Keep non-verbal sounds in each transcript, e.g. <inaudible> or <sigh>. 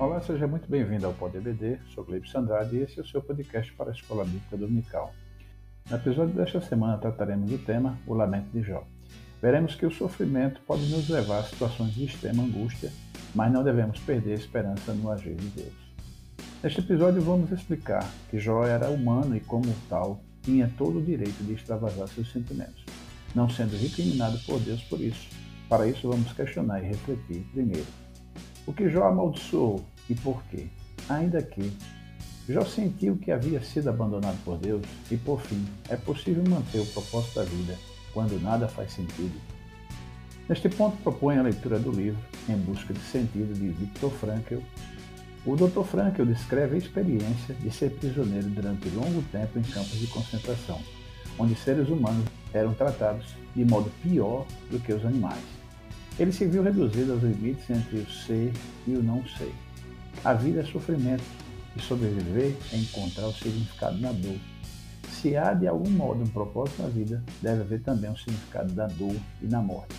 Olá, seja muito bem-vindo ao Pod EBD. Sou Gleibson Andrade e esse é o seu podcast para a Escola Bíblica Dominical. No episódio desta semana trataremos do tema O Lamento de Jó. Veremos que o sofrimento pode nos levar a situações de extrema angústia, mas não devemos perder a esperança no agir de Deus. Neste episódio vamos explicar que Jó era humano e, como tal, tinha todo o direito de extravasar seus sentimentos, não sendo recriminado por Deus por isso. Para isso, vamos questionar e refletir primeiro o que Jó amaldiçoou e por quê? Ainda que Jó sentiu que havia sido abandonado por Deus e, por fim, é possível manter o propósito da vida quando nada faz sentido. Neste ponto, propõe a leitura do livro Em Busca de Sentido de Viktor Frankl. O Dr. Frankl descreve a experiência de ser prisioneiro durante longo tempo em campos de concentração, onde seres humanos eram tratados de modo pior do que os animais. Ele se viu reduzido aos limites entre o ser e o não ser. A vida é sofrimento e sobreviver é encontrar o significado na dor. Se há de algum modo um propósito na vida, deve haver também um significado da dor e na morte.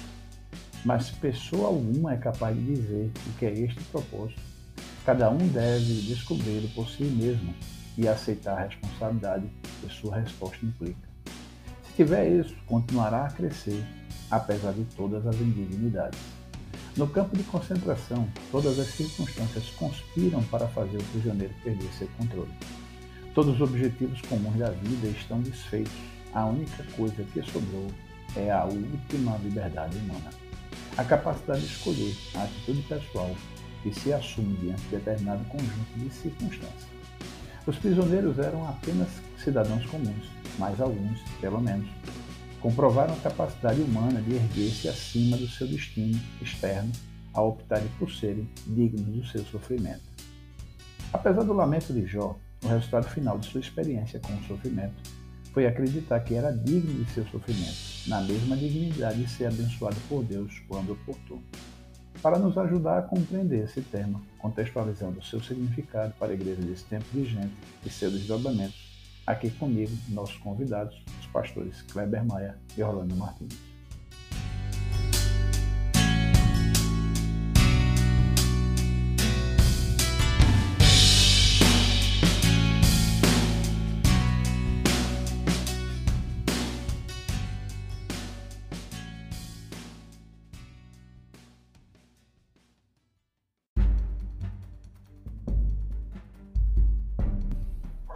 Mas pessoa alguma é capaz de dizer o que é este propósito. Cada um deve descobri-lo por si mesmo e aceitar a responsabilidade que sua resposta implica. Se tiver isso, continuará a crescer apesar de todas as indignidades. No campo de concentração, todas as circunstâncias conspiram para fazer o prisioneiro perder seu controle. Todos os objetivos comuns da vida estão desfeitos. A única coisa que sobrou é a última liberdade humana. A capacidade de escolher a atitude pessoal que se assume diante de determinado conjunto de circunstâncias. Os prisioneiros eram apenas cidadãos comuns, mas alguns, pelo menos, comprovaram a capacidade humana de erguer-se acima do seu destino externo ao optarem por serem dignos do seu sofrimento. Apesar do lamento de Jó, o resultado final de sua experiência com o sofrimento foi acreditar que era digno de seu sofrimento, na mesma dignidade de ser abençoado por Deus quando oportuno. Para nos ajudar a compreender esse tema, contextualizando o seu significado para a igreja desse tempo vigente e seus desdobramentos, Aqui comigo, nossos convidados, os pastores Kleber Maia e Orlando Martins.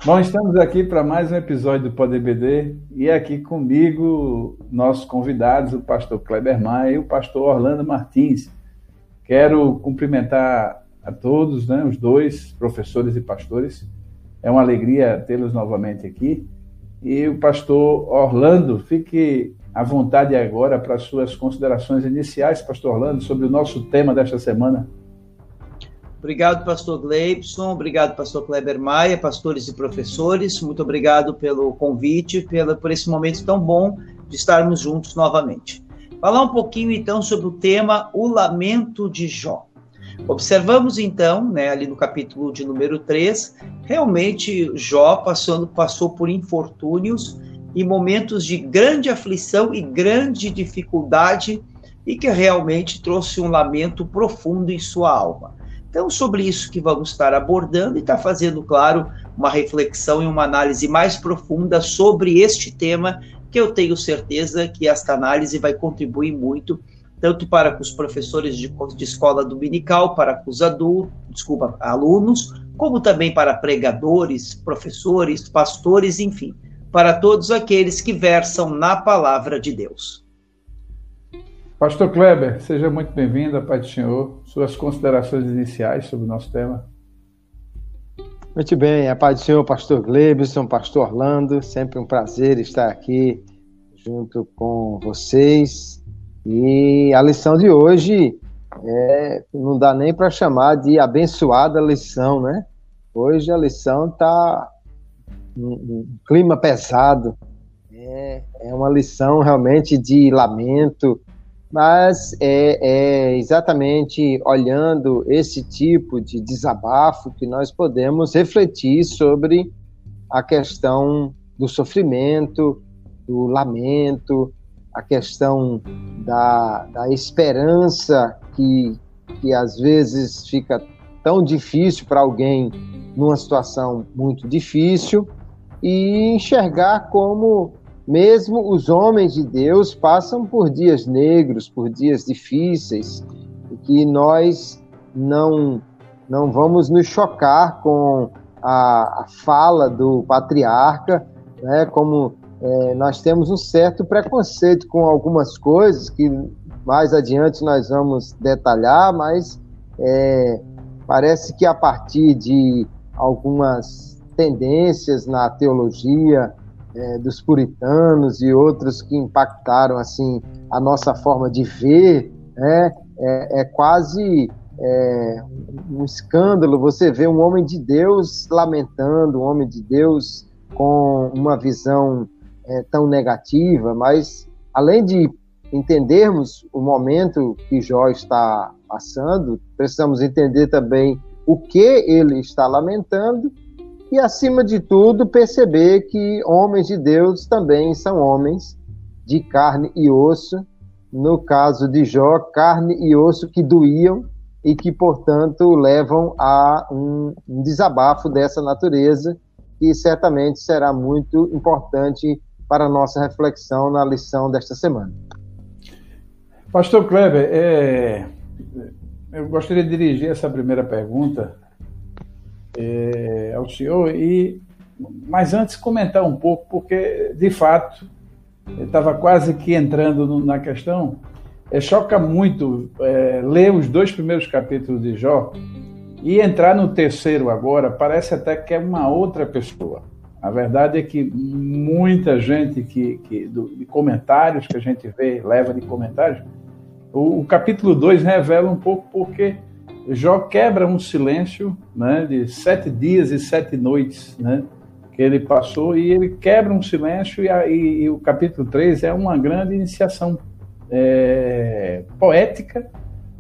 Bom, estamos aqui para mais um episódio do PodBD e aqui comigo nossos convidados, o pastor Kleber Maia e o pastor Orlando Martins. Quero cumprimentar a todos, né, os dois professores e pastores. É uma alegria tê-los novamente aqui. E o pastor Orlando, fique à vontade agora para suas considerações iniciais, pastor Orlando, sobre o nosso tema desta semana. Obrigado, pastor Gleibson, obrigado, pastor Kleber Maia, pastores e professores, muito obrigado pelo convite, pela, por esse momento tão bom de estarmos juntos novamente. Falar um pouquinho, então, sobre o tema O Lamento de Jó. Observamos, então, né, ali no capítulo de número 3, realmente Jó passando, passou por infortúnios e momentos de grande aflição e grande dificuldade e que realmente trouxe um lamento profundo em sua alma. Então, sobre isso que vamos estar abordando e está fazendo, claro, uma reflexão e uma análise mais profunda sobre este tema, que eu tenho certeza que esta análise vai contribuir muito, tanto para os professores de, de escola dominical, para os adultos, desculpa, alunos, como também para pregadores, professores, pastores, enfim, para todos aqueles que versam na palavra de Deus. Pastor Kleber, seja muito bem-vindo, Pai do Senhor. Suas considerações iniciais sobre o nosso tema. Muito bem, a paz do Senhor, Pastor Glebson, Pastor Orlando, sempre um prazer estar aqui junto com vocês. E a lição de hoje é, não dá nem para chamar de abençoada lição, né? Hoje a lição está um, um clima pesado, é, é uma lição realmente de lamento, mas é, é, exatamente olhando esse tipo de desabafo que nós podemos refletir sobre a questão do sofrimento, do lamento, a questão da, da esperança que, que às vezes fica tão difícil para alguém numa situação muito difícil e enxergar como mesmo os homens de Deus passam por dias negros, por dias difíceis, que nós não não vamos nos chocar com a, a fala do patriarca, né, como é, nós temos um certo preconceito com algumas coisas que mais adiante nós vamos detalhar, mas é, parece que a partir de algumas tendências na teologia é, dos puritanos e outros que impactaram assim a nossa forma de ver, né, é, é quase é, um escândalo você ver um homem de Deus lamentando, um homem de Deus com uma visão é, tão negativa, mas além de entendermos o momento que Jó está passando, precisamos entender também o que ele está lamentando e, acima de tudo, perceber que homens de Deus também são homens de carne e osso. No caso de Jó, carne e osso que doíam e que, portanto, levam a um, desabafo dessa natureza, que certamente será muito importante para a nossa reflexão na lição desta semana. Pastor Kleber, é, eu gostaria de dirigir essa primeira pergunta é, ao senhor, e, mas antes comentar um pouco, porque, de fato, estava quase que entrando no, na questão, é, choca muito é, ler os dois primeiros capítulos de Jó e entrar no terceiro agora, parece até que é uma outra pessoa. A verdade é que muita gente que, que do, de comentários que a gente vê, leva de comentários, o, o capítulo 2 revela um pouco porque Jó quebra um silêncio né, de sete dias e sete noites né, que ele passou, e ele quebra um silêncio, e, e, e o capítulo 3 é uma grande iniciação é, poética,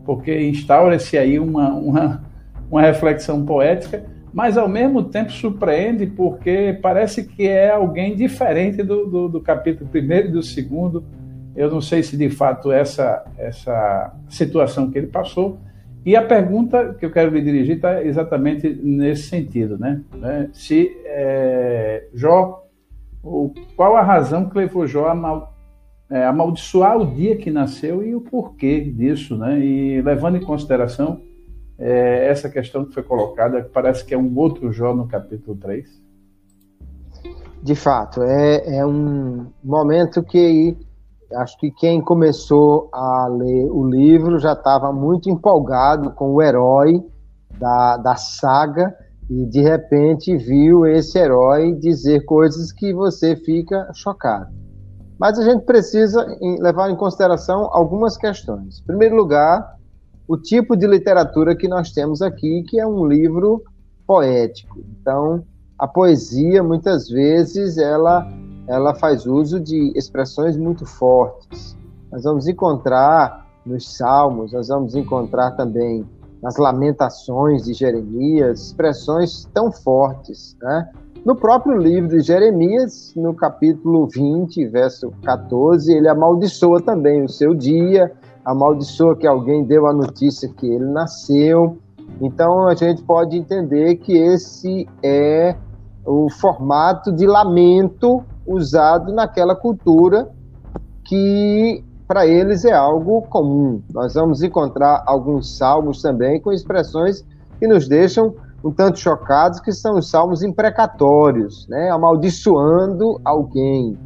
porque instaura-se aí uma, uma, uma reflexão poética, mas ao mesmo tempo surpreende porque parece que é alguém diferente do, do, do capítulo primeiro e do segundo. Eu não sei se de fato essa, essa situação que ele passou e a pergunta que eu quero lhe dirigir está exatamente nesse sentido, né? né? Se é, Jó, qual a razão que levou Jó a mal, é, amaldiçoar o dia que nasceu e o porquê disso, né? E levando em consideração é, essa questão que foi colocada, que parece que é um outro Jó no capítulo 3. De fato, é, é um momento que acho que quem começou a ler o livro já estava muito empolgado com o herói da, da saga e de repente viu esse herói dizer coisas que você fica chocado. Mas a gente precisa levar em consideração algumas questões. Em primeiro lugar, o tipo de literatura que nós temos aqui, que é um livro poético. Então, a poesia, muitas vezes, ela ela faz uso de expressões muito fortes. Nós vamos encontrar nos Salmos, nós vamos encontrar também nas Lamentações de Jeremias expressões tão fortes. Né? No próprio livro de Jeremias, no capítulo 20, verso 14, ele amaldiçoa também o seu dia, amaldiçoa que alguém deu a notícia que ele nasceu. Então a gente pode entender que esse é o formato de lamento usado naquela cultura que para eles é algo comum. Nós vamos encontrar alguns salmos também com expressões que nos deixam um tanto chocados, que são os salmos imprecatórios, né? amaldiçoando alguém.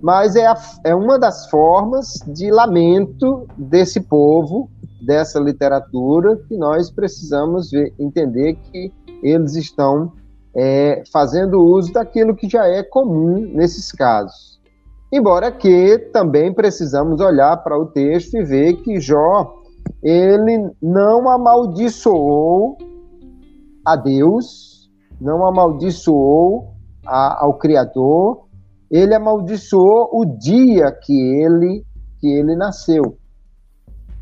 Mas é, a, é uma das formas de lamento desse povo, dessa literatura, que nós precisamos ver, entender que eles estão é, fazendo uso daquilo que já é comum nesses casos. Embora que também precisamos olhar para o texto e ver que Jó ele não amaldiçoou a Deus, não amaldiçoou a, ao Criador, ele amaldiçoou o dia que ele que ele nasceu.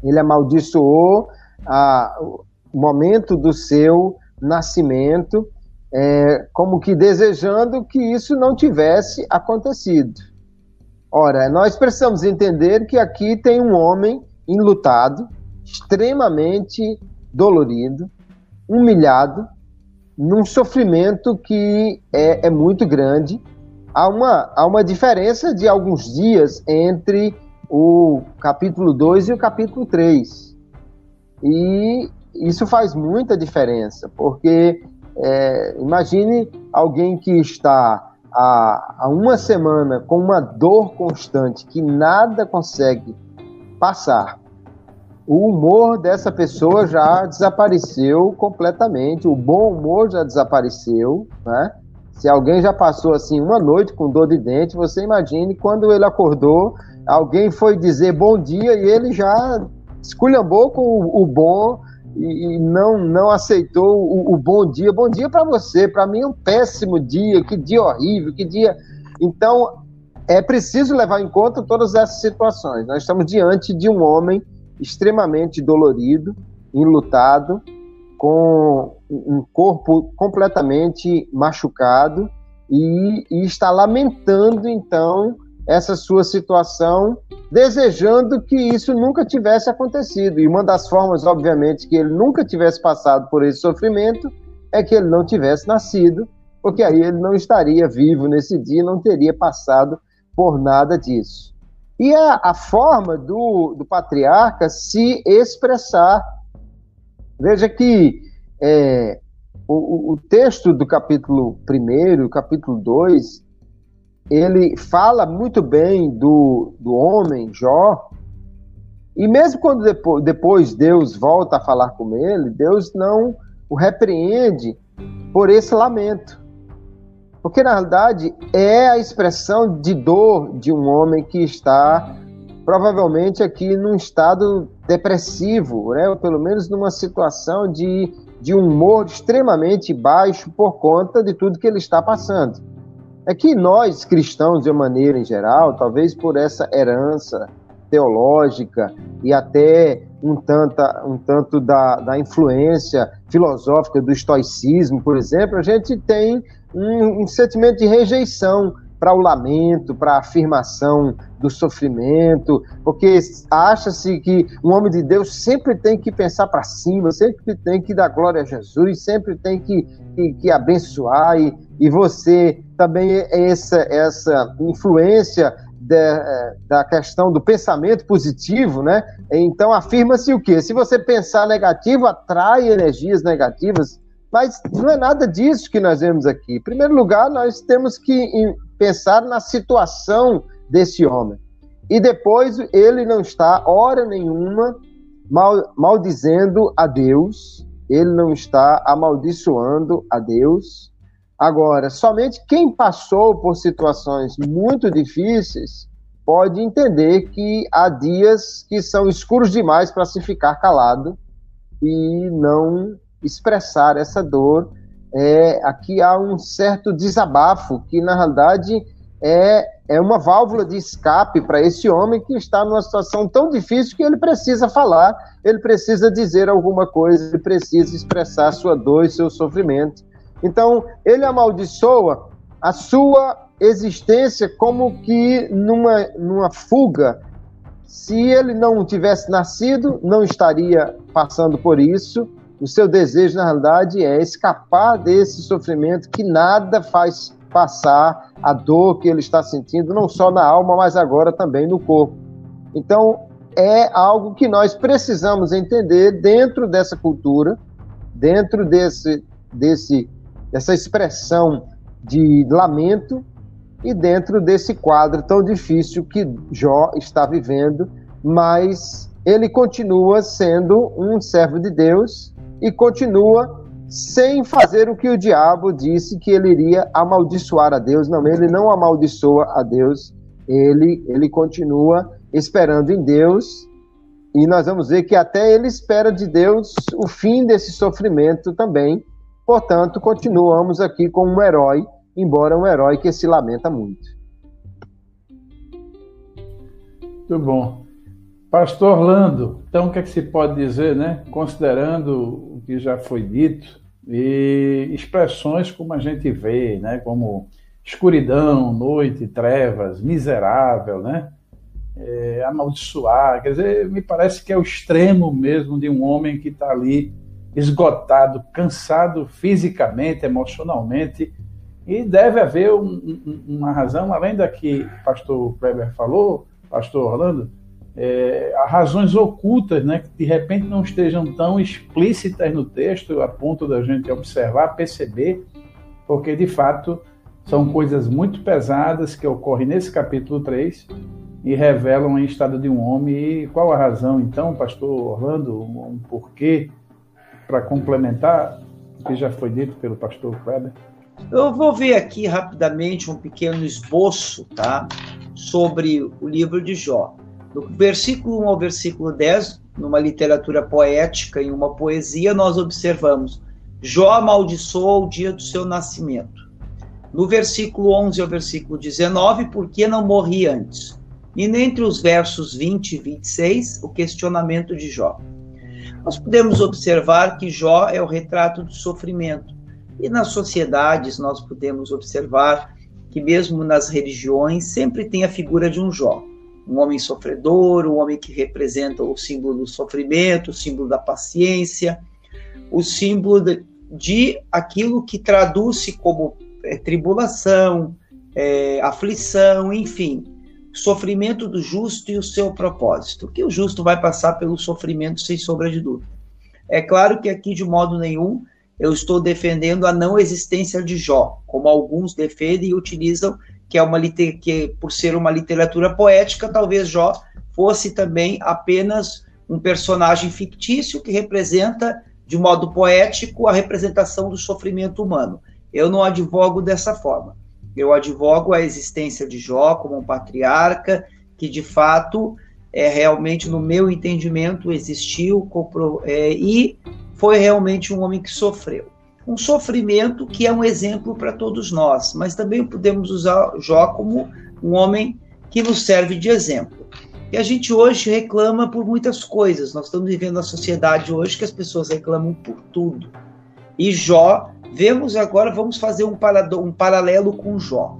Ele amaldiçoou a, o momento do seu nascimento é, como que desejando que isso não tivesse acontecido. Ora, nós precisamos entender que aqui tem um homem enlutado, extremamente dolorido, humilhado, num sofrimento que é, é muito grande. Há uma, há uma diferença de alguns dias entre o capítulo 2 e o capítulo 3. E isso faz muita diferença, porque é, imagine alguém que está há, há uma semana com uma dor constante que nada consegue passar. O humor dessa pessoa já desapareceu completamente, o bom humor já desapareceu, né? Se alguém já passou assim uma noite com dor de dente, você imagine quando ele acordou, alguém foi dizer bom dia e ele já esculhambou com o, o bom e, não não aceitou o, o bom dia. Bom dia para você, para mim é um péssimo dia, que dia horrível, que dia. Então é preciso levar em conta todas essas situações. Nós estamos diante de um homem extremamente dolorido, enlutado, com um corpo completamente machucado e, e está lamentando então essa sua situação, desejando que isso nunca tivesse acontecido. E uma das formas, obviamente, que ele nunca tivesse passado por esse sofrimento é que ele não tivesse nascido, porque aí ele não estaria vivo nesse dia, não teria passado por nada disso. E a, a forma do, do patriarca se expressar. Veja que é, o, o texto do capítulo 1, capítulo 2, ele fala muito bem do, do homem, Jó, e mesmo quando depois, depois Deus volta a falar com ele, Deus não o repreende por esse lamento. Porque, na realidade, é a expressão de dor de um homem que está provavelmente aqui num estado depressivo, né? ou pelo menos numa situação de, de humor extremamente baixo por conta de tudo que ele está passando. É que nós, cristãos, de uma maneira em geral, talvez por essa herança teológica e até um, tanta, um tanto da, da influência filosófica do estoicismo, por exemplo, a gente tem um, um sentimento de rejeição para o lamento, para a afirmação do sofrimento, porque acha-se que um homem de Deus sempre tem que pensar para cima, sempre tem que dar glória a Jesus, sempre tem que, que, que abençoar, e, e você também é essa, essa influência da, da questão do pensamento positivo, né? Então afirma-se o quê? Se você pensar negativo, atrai energias negativas, mas não é nada disso que nós vemos aqui. Em primeiro lugar, nós temos que pensar na situação desse homem. E depois ele não está, hora nenhuma, mal, maldizendo a Deus, ele não está amaldiçoando a Deus. Agora, somente quem passou por situações muito difíceis pode entender que há dias que são escuros demais para se ficar calado e não expressar essa dor. É, aqui há um certo desabafo que, na realidade, é, é uma válvula de escape para esse homem que está numa situação tão difícil que ele precisa falar, ele precisa dizer alguma coisa, ele precisa expressar sua dor e seu sofrimento. Então, ele amaldiçoa a sua existência como que numa, numa fuga. Se ele não tivesse nascido, não estaria passando por isso, o seu desejo, na realidade, é escapar desse sofrimento que nada faz passar a dor que ele está sentindo, não só na alma, mas agora também no corpo. Então, é algo que nós precisamos entender dentro dessa cultura, dentro desse, desse, dessa expressão de lamento e dentro desse quadro tão difícil que Jó está vivendo, mas ele continua sendo um servo de Deus e continua sem fazer o que o diabo disse que ele iria amaldiçoar a Deus. Não, ele não amaldiçoa a Deus, ele, ele continua esperando em Deus. E nós vamos ver que até ele espera de Deus o fim desse sofrimento também. Portanto, continuamos aqui com um herói, embora um herói que se lamenta muito. Muito bom. Pastor Orlando, então o que, é que se pode dizer, né? Considerando o que já foi dito e expressões como a gente vê, né? Como escuridão, noite, trevas, miserável, né? É, amaldiçoar, quer dizer, me parece que é o extremo mesmo de um homem que está ali esgotado, cansado fisicamente, emocionalmente, e deve haver um, um, uma razão, além da que o pastor Kleber falou, pastor Orlando, é, razões ocultas, né, que de repente não estejam tão explícitas no texto, a ponto da gente observar, perceber, porque de fato são coisas muito pesadas que ocorrem nesse capítulo 3 e revelam a estado de um homem. E qual a razão, então, pastor Orlando, um porquê, para complementar o que já foi dito pelo pastor Kleber? Eu vou ver aqui rapidamente um pequeno esboço, tá? Sobre o livro de Jó. Do versículo 1 ao versículo 10, numa literatura poética, em uma poesia, nós observamos: Jó amaldiçoou o dia do seu nascimento. No versículo 11 ao versículo 19, por que não morri antes? E entre os versos 20 e 26, o questionamento de Jó. Nós podemos observar que Jó é o retrato do sofrimento. E nas sociedades nós podemos observar que mesmo nas religiões sempre tem a figura de um Jó um homem sofredor, um homem que representa o símbolo do sofrimento, o símbolo da paciência, o símbolo de, de aquilo que traduz-se como é, tribulação, é, aflição, enfim, sofrimento do justo e o seu propósito, que o justo vai passar pelo sofrimento sem sombra de dúvida. É claro que aqui, de modo nenhum, eu estou defendendo a não existência de Jó, como alguns defendem e utilizam que é uma que por ser uma literatura poética, talvez Jó fosse também apenas um personagem fictício que representa de modo poético a representação do sofrimento humano. Eu não advogo dessa forma. Eu advogo a existência de Jó como um patriarca que de fato é realmente no meu entendimento existiu é, e foi realmente um homem que sofreu um sofrimento que é um exemplo para todos nós, mas também podemos usar Jó como um homem que nos serve de exemplo. E a gente hoje reclama por muitas coisas. Nós estamos vivendo a sociedade hoje que as pessoas reclamam por tudo. E Jó, vemos agora, vamos fazer um, um paralelo com Jó.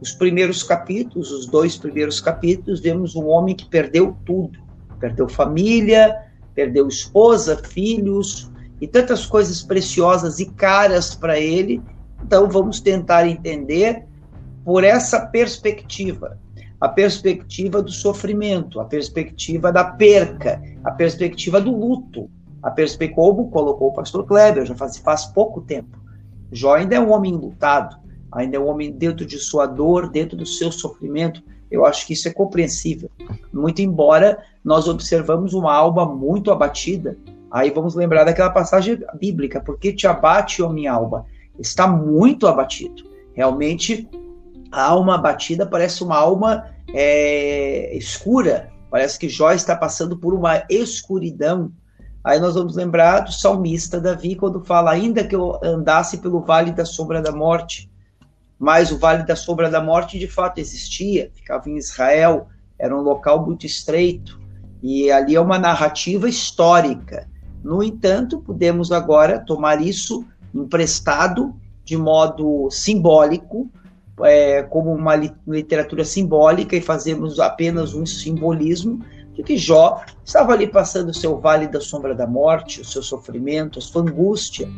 Os primeiros capítulos, os dois primeiros capítulos, vemos um homem que perdeu tudo. Perdeu família, perdeu esposa, filhos, e tantas coisas preciosas e caras para ele. Então vamos tentar entender por essa perspectiva, a perspectiva do sofrimento, a perspectiva da perca, a perspectiva do luto, a perspectiva como colocou o pastor Kleber, já faz, faz pouco tempo. Jó ainda é um homem lutado, ainda é um homem dentro de sua dor, dentro do seu sofrimento. Eu acho que isso é compreensível. Muito embora nós observamos uma alma muito abatida, Aí vamos lembrar daquela passagem bíblica, porque te abate, ó minha alma. Está muito abatido. Realmente, a alma abatida parece uma alma é, escura. Parece que Jó está passando por uma escuridão. Aí nós vamos lembrar do salmista Davi, quando fala: Ainda que eu andasse pelo vale da sombra da morte. Mas o vale da sombra da morte de fato existia, ficava em Israel, era um local muito estreito. E ali é uma narrativa histórica. No entanto, podemos agora tomar isso emprestado de modo simbólico, é, como uma literatura simbólica, e fazemos apenas um simbolismo de que Jó estava ali passando o seu vale da sombra da morte, o seu sofrimento, a sua angústia.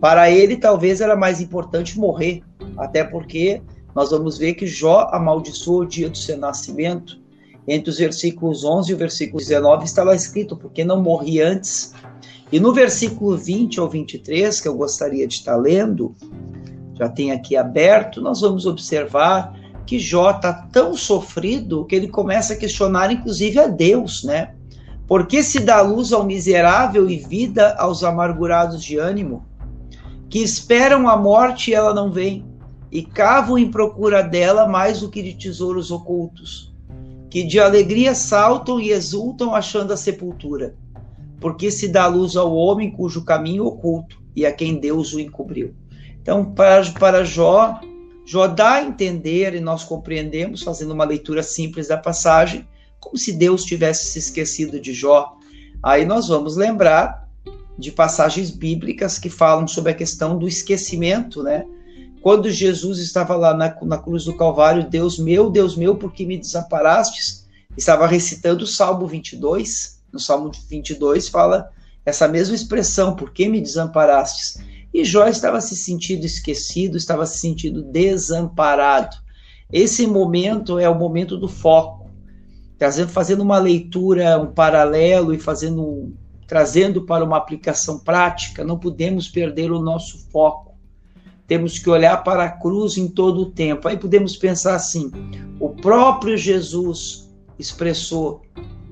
Para ele, talvez era mais importante morrer, até porque nós vamos ver que Jó amaldiçoou o dia do seu nascimento. Entre os versículos 11 e o versículo 19 está lá escrito: porque não morri antes e no versículo 20 ao 23, que eu gostaria de estar lendo, já tem aqui aberto, nós vamos observar que Jó está tão sofrido que ele começa a questionar, inclusive, a Deus, né? Por que se dá luz ao miserável e vida aos amargurados de ânimo, que esperam a morte e ela não vem, e cavam em procura dela mais do que de tesouros ocultos, que de alegria saltam e exultam achando a sepultura? porque se dá luz ao homem cujo caminho oculto e a quem Deus o encobriu. Então, para, para Jó, Jó dá a entender, e nós compreendemos, fazendo uma leitura simples da passagem, como se Deus tivesse se esquecido de Jó. Aí nós vamos lembrar de passagens bíblicas que falam sobre a questão do esquecimento, né? Quando Jesus estava lá na, na cruz do Calvário, Deus meu, Deus meu, por que me desamparastes? Estava recitando o Salmo 22, no Salmo 22 fala essa mesma expressão, por que me desamparastes? E Jó estava se sentindo esquecido, estava se sentindo desamparado. Esse momento é o momento do foco. Trazendo, fazendo uma leitura, um paralelo e fazendo trazendo para uma aplicação prática, não podemos perder o nosso foco. Temos que olhar para a cruz em todo o tempo. Aí podemos pensar assim: o próprio Jesus expressou: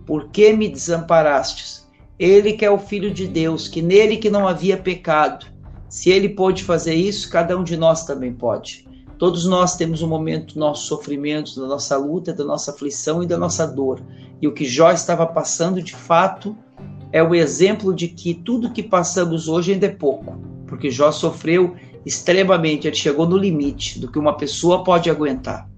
Por que me desamparastes? Ele que é o Filho de Deus, que nele que não havia pecado. Se ele pôde fazer isso, cada um de nós também pode. Todos nós temos um momento do nosso sofrimento, da nossa luta, da nossa aflição e da nossa dor. E o que Jó estava passando, de fato, é o exemplo de que tudo que passamos hoje ainda é pouco, porque Jó sofreu extremamente, ele chegou no limite do que uma pessoa pode aguentar.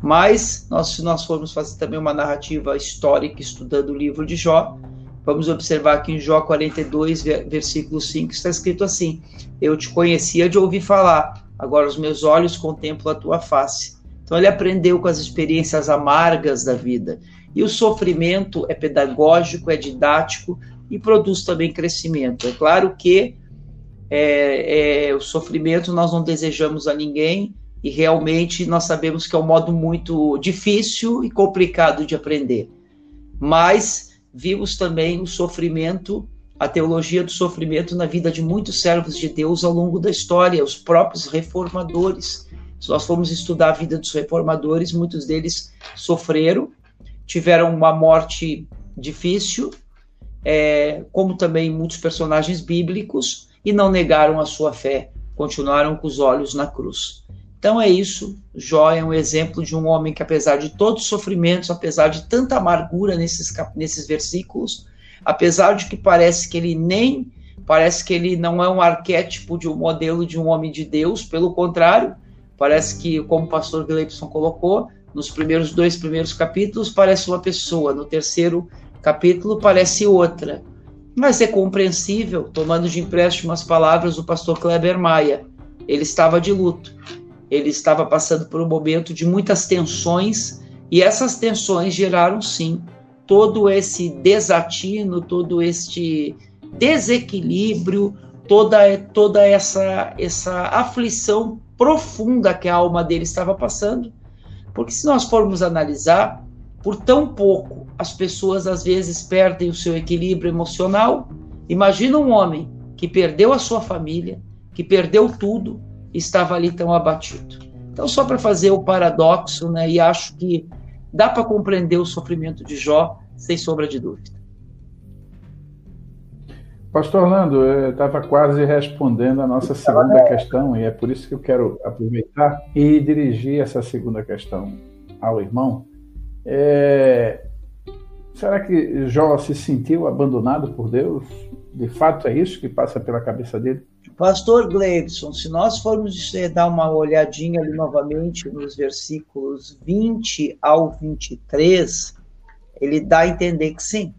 Mas, nós, se nós formos fazer também uma narrativa histórica estudando o livro de Jó, vamos observar que em Jó 42, versículo 5, está escrito assim: Eu te conhecia de ouvir falar, agora os meus olhos contemplam a tua face. Então ele aprendeu com as experiências amargas da vida. E o sofrimento é pedagógico, é didático e produz também crescimento. É claro que é, é, o sofrimento nós não desejamos a ninguém e realmente nós sabemos que é um modo muito difícil e complicado de aprender. Mas vimos também o sofrimento a teologia do sofrimento na vida de muitos servos de Deus ao longo da história, os próprios reformadores. Se nós formos estudar a vida dos reformadores, muitos deles sofreram, tiveram uma morte difícil, é, como também muitos personagens bíblicos, e não negaram a sua fé, continuaram com os olhos na cruz. Então é isso. Jó é um exemplo de um homem que, apesar de todos os sofrimentos, apesar de tanta amargura nesses, nesses versículos, apesar de que parece que ele nem parece que ele não é um arquétipo de um modelo de um homem de Deus, pelo contrário, parece que, como o pastor Gleibson colocou, nos primeiros dois primeiros capítulos parece uma pessoa, no terceiro capítulo parece outra. Mas é compreensível, tomando de empréstimo as palavras do pastor Kleber Maia. Ele estava de luto, ele estava passando por um momento de muitas tensões, e essas tensões geraram, sim, todo esse desatino, todo este desequilíbrio, toda, toda essa, essa aflição profunda que a alma dele estava passando. Porque se nós formos analisar, por tão pouco as pessoas às vezes perdem o seu equilíbrio emocional. Imagina um homem que perdeu a sua família, que perdeu tudo, estava ali tão abatido. Então, só para fazer o paradoxo, né, e acho que Dá para compreender o sofrimento de Jó, sem sombra de dúvida. Pastor Orlando, eu estava quase respondendo a nossa segunda questão, e é por isso que eu quero aproveitar e dirigir essa segunda questão ao irmão. É... Será que Jó se sentiu abandonado por Deus? De fato é isso que passa pela cabeça dele? Pastor Gleibson, se nós formos dar uma olhadinha ali novamente nos versículos 20 ao 23, ele dá a entender que sim.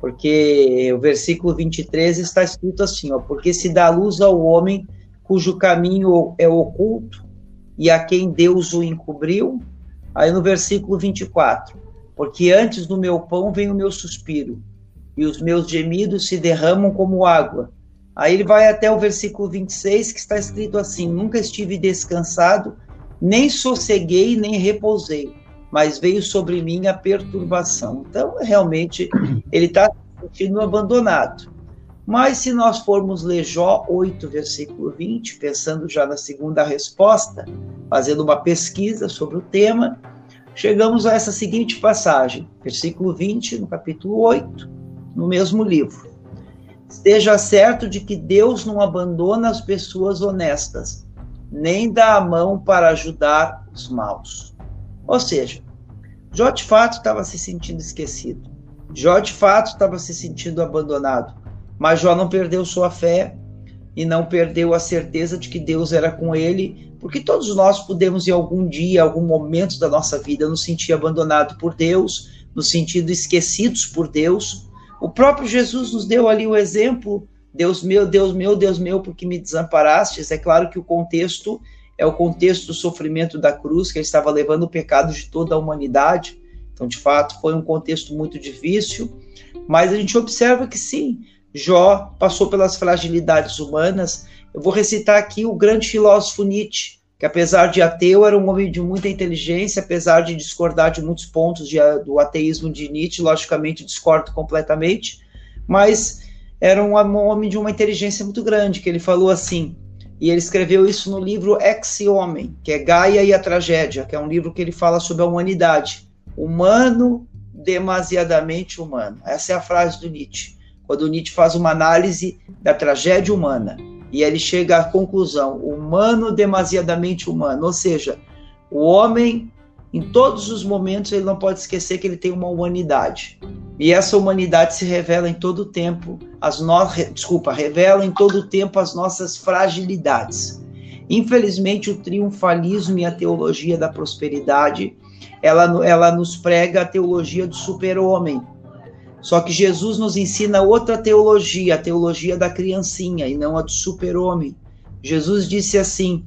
Porque o versículo 23 está escrito assim, ó, porque se dá luz ao homem cujo caminho é oculto e a quem Deus o encobriu. Aí no versículo 24, porque antes do meu pão vem o meu suspiro e os meus gemidos se derramam como água Aí ele vai até o versículo 26, que está escrito assim: Nunca estive descansado, nem sosseguei, nem repousei, mas veio sobre mim a perturbação. Então, realmente, <clears throat> ele está se sentindo abandonado. Mas se nós formos ler Jó 8, versículo 20, pensando já na segunda resposta, fazendo uma pesquisa sobre o tema, chegamos a essa seguinte passagem, versículo 20, no capítulo 8, no mesmo livro. Esteja certo de que Deus não abandona as pessoas honestas, nem dá a mão para ajudar os maus. Ou seja, Jó de fato estava se sentindo esquecido. Jó de fato estava se sentindo abandonado. Mas Jó não perdeu sua fé e não perdeu a certeza de que Deus era com ele, porque todos nós podemos em algum dia, algum momento da nossa vida, nos sentir abandonado por Deus, nos sentir esquecidos por Deus, o próprio Jesus nos deu ali o exemplo, Deus meu, Deus meu, Deus meu, porque me desamparastes. É claro que o contexto é o contexto do sofrimento da cruz, que ele estava levando o pecado de toda a humanidade. Então, de fato, foi um contexto muito difícil, mas a gente observa que sim, Jó passou pelas fragilidades humanas. Eu vou recitar aqui o grande filósofo Nietzsche, que apesar de ateu, era um homem de muita inteligência, apesar de discordar de muitos pontos de, do ateísmo de Nietzsche, logicamente discordo completamente, mas era um, homem de uma inteligência muito grande, que ele falou assim, e ele escreveu isso no livro Ex-Homem, que é Gaia e a Tragédia, que é um livro que ele fala sobre a humanidade. Humano, demasiadamente humano. Essa é a frase do Nietzsche. Quando Nietzsche faz uma análise da tragédia humana, e ele chega à conclusão: humano demasiadamente humano, ou seja, o homem em todos os momentos ele não pode esquecer que ele tem uma humanidade. E essa humanidade se revela em todo o tempo, as no... desculpa, revela em todo o tempo as nossas fragilidades. Infelizmente, o triunfalismo e a teologia da prosperidade, ela, ela nos prega a teologia do super-homem, só que Jesus nos ensina outra teologia, a teologia da criancinha e não a do super-homem. Jesus disse assim: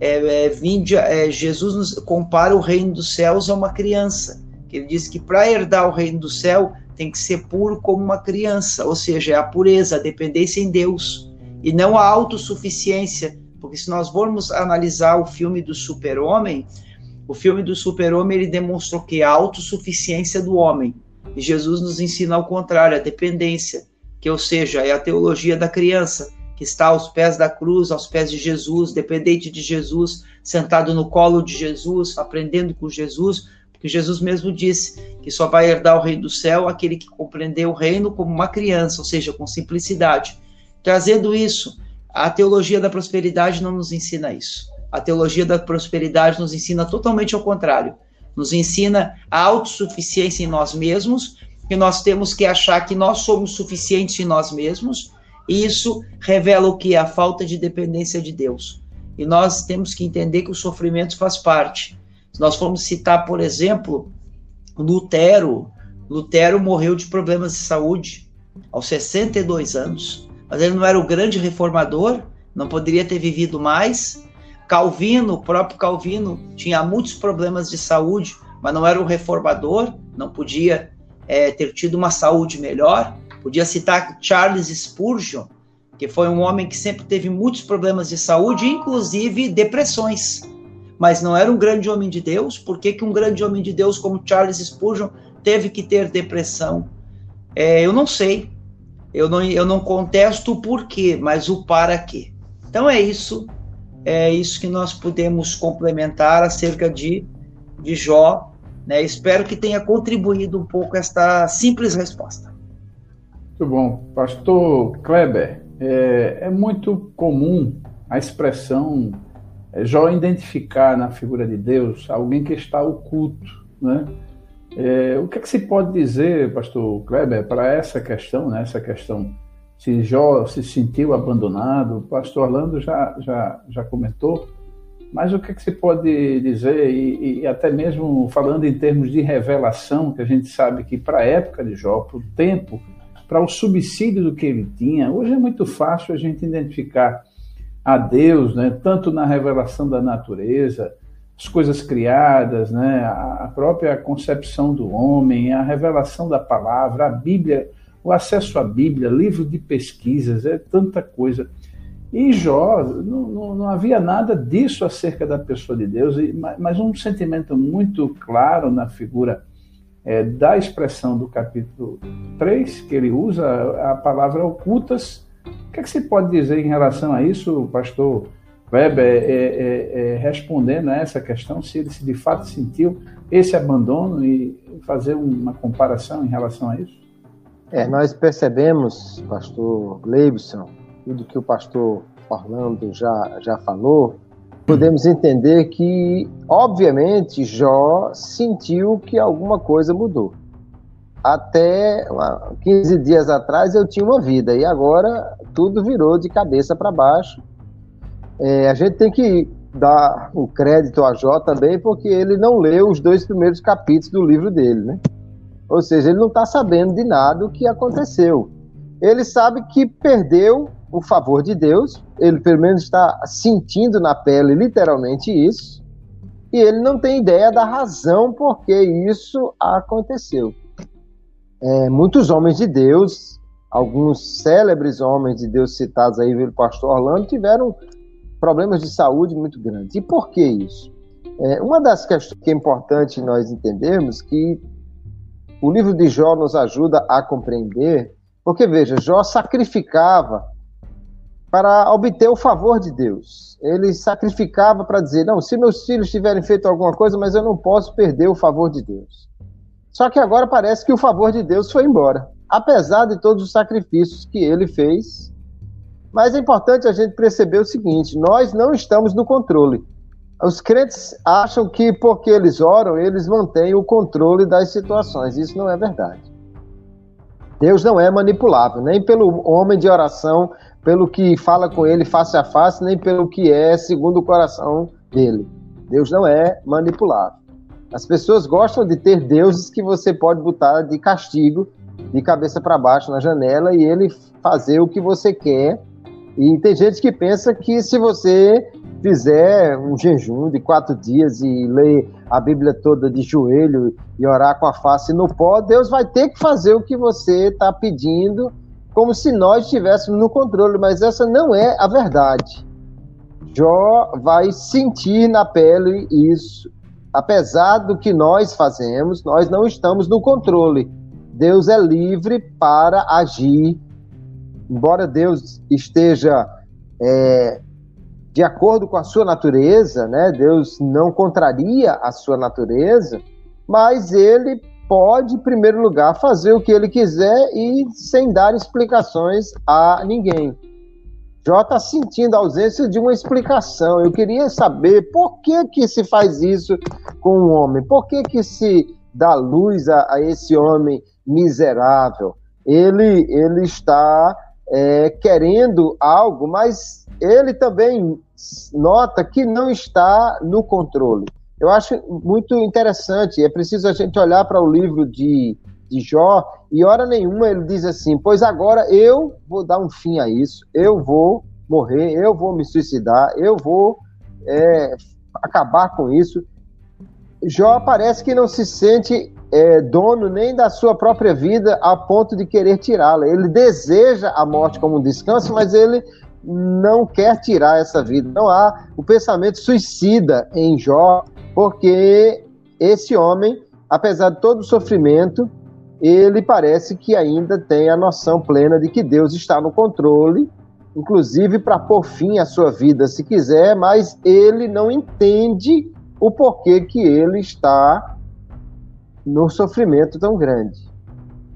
é, é, vinde, é, Jesus nos compara o reino dos céus a uma criança. Ele diz que para herdar o reino do céu tem que ser puro como uma criança, ou seja, é a pureza, a dependência em Deus e não a autossuficiência. Porque se nós formos analisar o filme do super-homem, o filme do super-homem ele demonstrou que a autossuficiência do homem e Jesus nos ensina ao contrário, a dependência, que ou seja, é a teologia da criança, que está aos pés da cruz, aos pés de Jesus, dependente de Jesus, sentado no colo de Jesus, aprendendo com Jesus, porque Jesus mesmo disse que só vai herdar o reino do céu aquele que compreendeu o reino como uma criança, ou seja, com simplicidade. Trazendo isso, a teologia da prosperidade não nos ensina isso. A teologia da prosperidade nos ensina totalmente ao contrário nos ensina a autossuficiência em nós mesmos, que nós temos que achar que nós somos suficientes em nós mesmos, e isso revela o que? A falta de dependência de Deus. E nós temos que entender que o sofrimento faz parte. Se nós formos citar, por exemplo, Lutero, Lutero morreu de problemas de saúde aos 62 anos, mas ele não era o grande reformador, não poderia ter vivido mais, Calvino, o próprio Calvino, tinha muitos problemas de saúde, mas não era um reformador, não podia é, ter tido uma saúde melhor. Podia citar Charles Spurgeon, que foi um homem que sempre teve muitos problemas de saúde, inclusive depressões. Mas não era um grande homem de Deus. Por que, que um grande homem de Deus como Charles Spurgeon teve que ter depressão? É, eu não sei. Eu não, eu não contesto o porquê, mas o para quê. Então é isso é isso que nós podemos complementar acerca de, de Jó. Né? Espero que tenha contribuído um pouco esta simples resposta. Muito bom. Pastor Kleber, é, é muito comum a expressão é, Jó identificar na figura de Deus alguém que está oculto. Né? É, o que, é que se pode dizer, pastor Kleber, para essa questão, né? essa questão se Jó se sentiu abandonado, o pastor Orlando já, já, já comentou, mas o que, é que se pode dizer, e, e, até mesmo falando em termos de revelação, que a gente sabe que para a época de Jó, para o tempo, para o subsídio do que ele tinha, hoje é muito fácil a gente identificar a Deus, né, tanto na revelação da natureza, as coisas criadas, né, a própria concepção do homem, a revelação da palavra, a Bíblia o acesso à Bíblia, livro de pesquisas, é tanta coisa. E Jó, não, não, não, havia nada disso acerca da pessoa de Deus, mas um sentimento muito claro na figura é, da expressão do capítulo 3, que ele usa a palavra ocultas. O que, é que se pode dizer em relação a isso, pastor Weber, é, é, é, respondendo a essa questão, se ele se de fato sentiu esse abandono e fazer uma comparação em relação a isso? É, nós percebemos, pastor Gleibson, tudo que o pastor Orlando já, já falou, podemos entender que, obviamente, Jó sentiu que alguma coisa mudou. Até 15 dias atrás eu tinha uma vida e agora tudo virou de cabeça para baixo. É, a gente tem que dar o crédito a Jó também, porque ele não leu os dois primeiros capítulos do livro dele, né? Ou seja, ele não está sabendo de nada o que aconteceu. Ele sabe que perdeu o favor de Deus, ele pelo menos está sentindo na pele literalmente isso, e ele não tem ideia da razão por que isso aconteceu. É, muitos homens de Deus alguns célebres homens de Deus citados aí pelo pastor Orlando tiveram problemas de saúde muito grandes. E por que isso? É, uma das questões que é importante nós entendermos que o livro de Jó nos ajuda a compreender, porque veja, Jó sacrificava para obter o favor de Deus. Ele sacrificava para dizer: não, se meus filhos tiverem feito alguma coisa, mas eu não posso perder o favor de Deus. Só que agora parece que o favor de Deus foi embora, apesar de todos os sacrifícios que ele fez. Mas é importante a gente perceber o seguinte: nós não estamos no controle. Os crentes acham que porque eles oram, eles mantêm o controle das situações. Isso não é verdade. Deus não é manipulável, nem pelo homem de oração pelo que fala com ele face a face, nem pelo que é segundo o coração dele. Deus não é manipulável. As pessoas gostam de ter deuses que você pode botar de castigo, de cabeça para baixo na janela e ele fazer o que você quer. E tem gente que pensa que se você fizer um jejum de quatro dias e ler a Bíblia toda de joelho e orar com a face no pó, Deus vai ter que fazer o que você está pedindo como se nós estivéssemos no controle, mas essa não é a verdade. Jó vai sentir na pele isso. Apesar do que nós fazemos, nós não estamos no controle. Deus é livre para agir. Embora Deus esteja é, de acordo com a sua natureza, né? Deus não contraria a sua natureza, mas ele pode, em primeiro lugar, fazer o que ele quiser e sem dar explicações a ninguém. Jó está sentindo a ausência de uma explicação. Eu queria saber por que, que se faz isso com um homem? Por que, que se dá luz a, a esse homem miserável? Ele, ele está é, querendo algo, mas ele também nota que não está no controle. Eu acho muito interessante. É preciso a gente olhar para o livro de, de Jó e hora nenhuma ele diz assim: Pois agora eu vou dar um fim a isso, eu vou morrer, eu vou me suicidar, eu vou é, acabar com isso. Jó parece que não se sente é, dono nem da sua própria vida a ponto de querer tirá-la. Ele deseja a morte como um descanso, mas ele não quer tirar essa vida. Não há o pensamento suicida em Jó, porque esse homem, apesar de todo o sofrimento, ele parece que ainda tem a noção plena de que Deus está no controle, inclusive para pôr fim à sua vida, se quiser, mas ele não entende o porquê que ele está no sofrimento tão grande.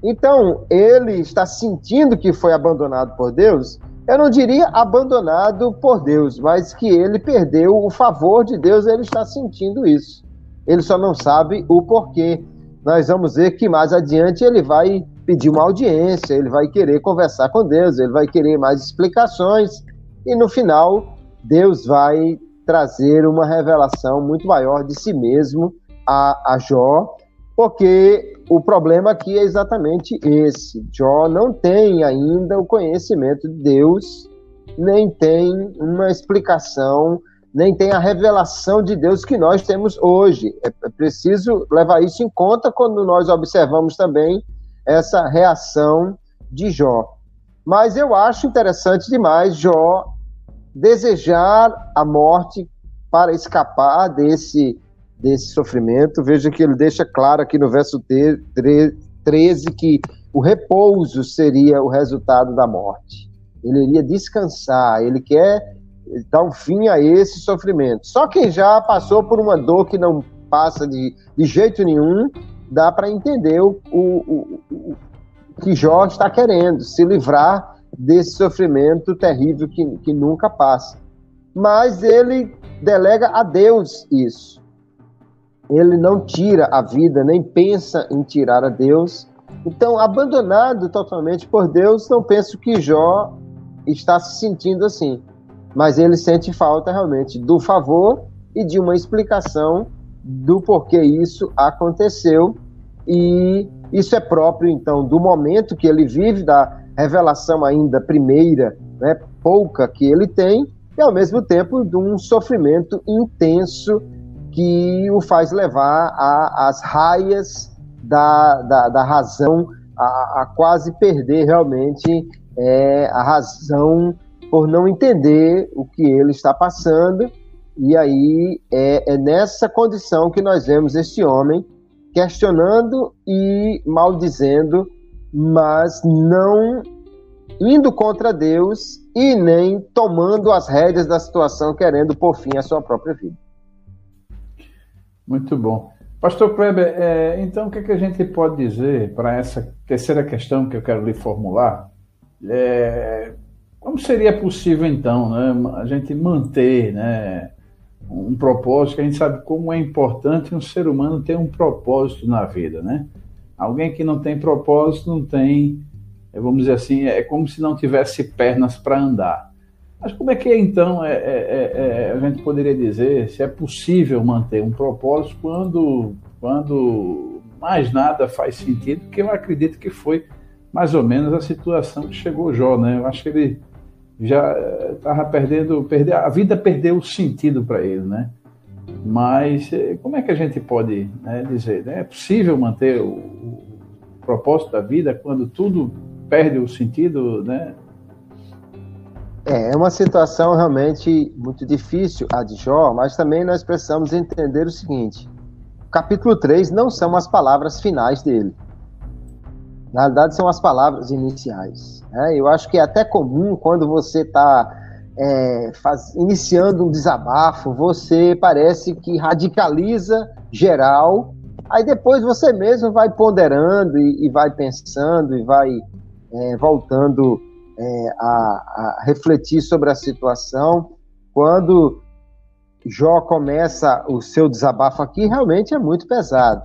Então, ele está sentindo que foi abandonado por Deus, eu não diria abandonado por Deus, mas que ele perdeu o favor de Deus, ele está sentindo isso. Ele só não sabe o porquê. Nós vamos ver que mais adiante ele vai pedir uma audiência, ele vai querer conversar com Deus, ele vai querer mais explicações, e no final, Deus vai trazer uma revelação muito maior de si mesmo a, a Jó, porque o problema aqui é exatamente esse. Jó não tem ainda o conhecimento de Deus, nem tem uma explicação, nem tem a revelação de Deus que nós temos hoje. É, é preciso levar isso em conta quando nós observamos também essa reação de Jó. Mas eu acho interessante demais Jó desejar a morte para escapar desse desse sofrimento. Veja que ele deixa claro aqui no verso 13 que o repouso seria o resultado da morte. Ele iria descansar, ele quer dar um fim a esse sofrimento. Só quem já passou por uma dor que não passa de, de jeito nenhum, dá para entender o, o, o, o que Jó está querendo, se livrar desse sofrimento terrível que, que nunca passa. Mas ele delega a Deus isso ele não tira a vida, nem pensa em tirar a Deus. Então, abandonado totalmente por Deus, não penso que Jó está se sentindo assim. Mas ele sente falta realmente do favor e de uma explicação do porquê isso aconteceu. E isso é próprio, então, do momento que ele vive, da revelação ainda primeira, né, pouca que ele tem, e ao mesmo tempo de um sofrimento intenso que o faz levar às raias da, da, da razão a, a quase perder realmente é, a razão por não entender o que ele está passando. E aí é, é nessa condição que nós vemos este homem questionando e maldizendo, mas não indo contra Deus e nem tomando as rédeas da situação, querendo por fim a sua própria vida. Muito bom. Pastor Kleber, é, então o que, é que, a gente pode dizer para essa terceira questão que eu quero lhe formular? É, como seria possível, então, né, a gente manter né, um propósito, que a gente sabe como é importante um ser humano ter um propósito na vida, né? Alguém que não tem propósito não tem, vamos dizer assim, é como se não tivesse pernas para andar. Mas como é que então é, é, é, é, a gente poderia dizer se é possível manter um propósito quando, quando mais nada faz sentido? Que eu acredito que foi mais ou menos a situação que chegou Jó, né? Eu acho que ele já estava perdendo, perder, a vida perdeu o sentido para ele, né? Mas eh, como é que a gente pode né, dizer? Né? É possível manter o, o, propósito da vida quando tudo perde o sentido, né? É, é uma situação realmente muito difícil a de Jó, mas também nós precisamos entender o seguinte: capítulo 3 não são as palavras finais dele. Na verdade, são as palavras iniciais. Né? Eu acho que é até comum quando você está é, iniciando um desabafo, você parece que radicaliza geral, aí depois você mesmo vai ponderando e, e vai pensando e vai é, voltando é, a, a, refletir sobre a situação. Quando Jó começa o seu desabafo aqui, realmente é muito pesado.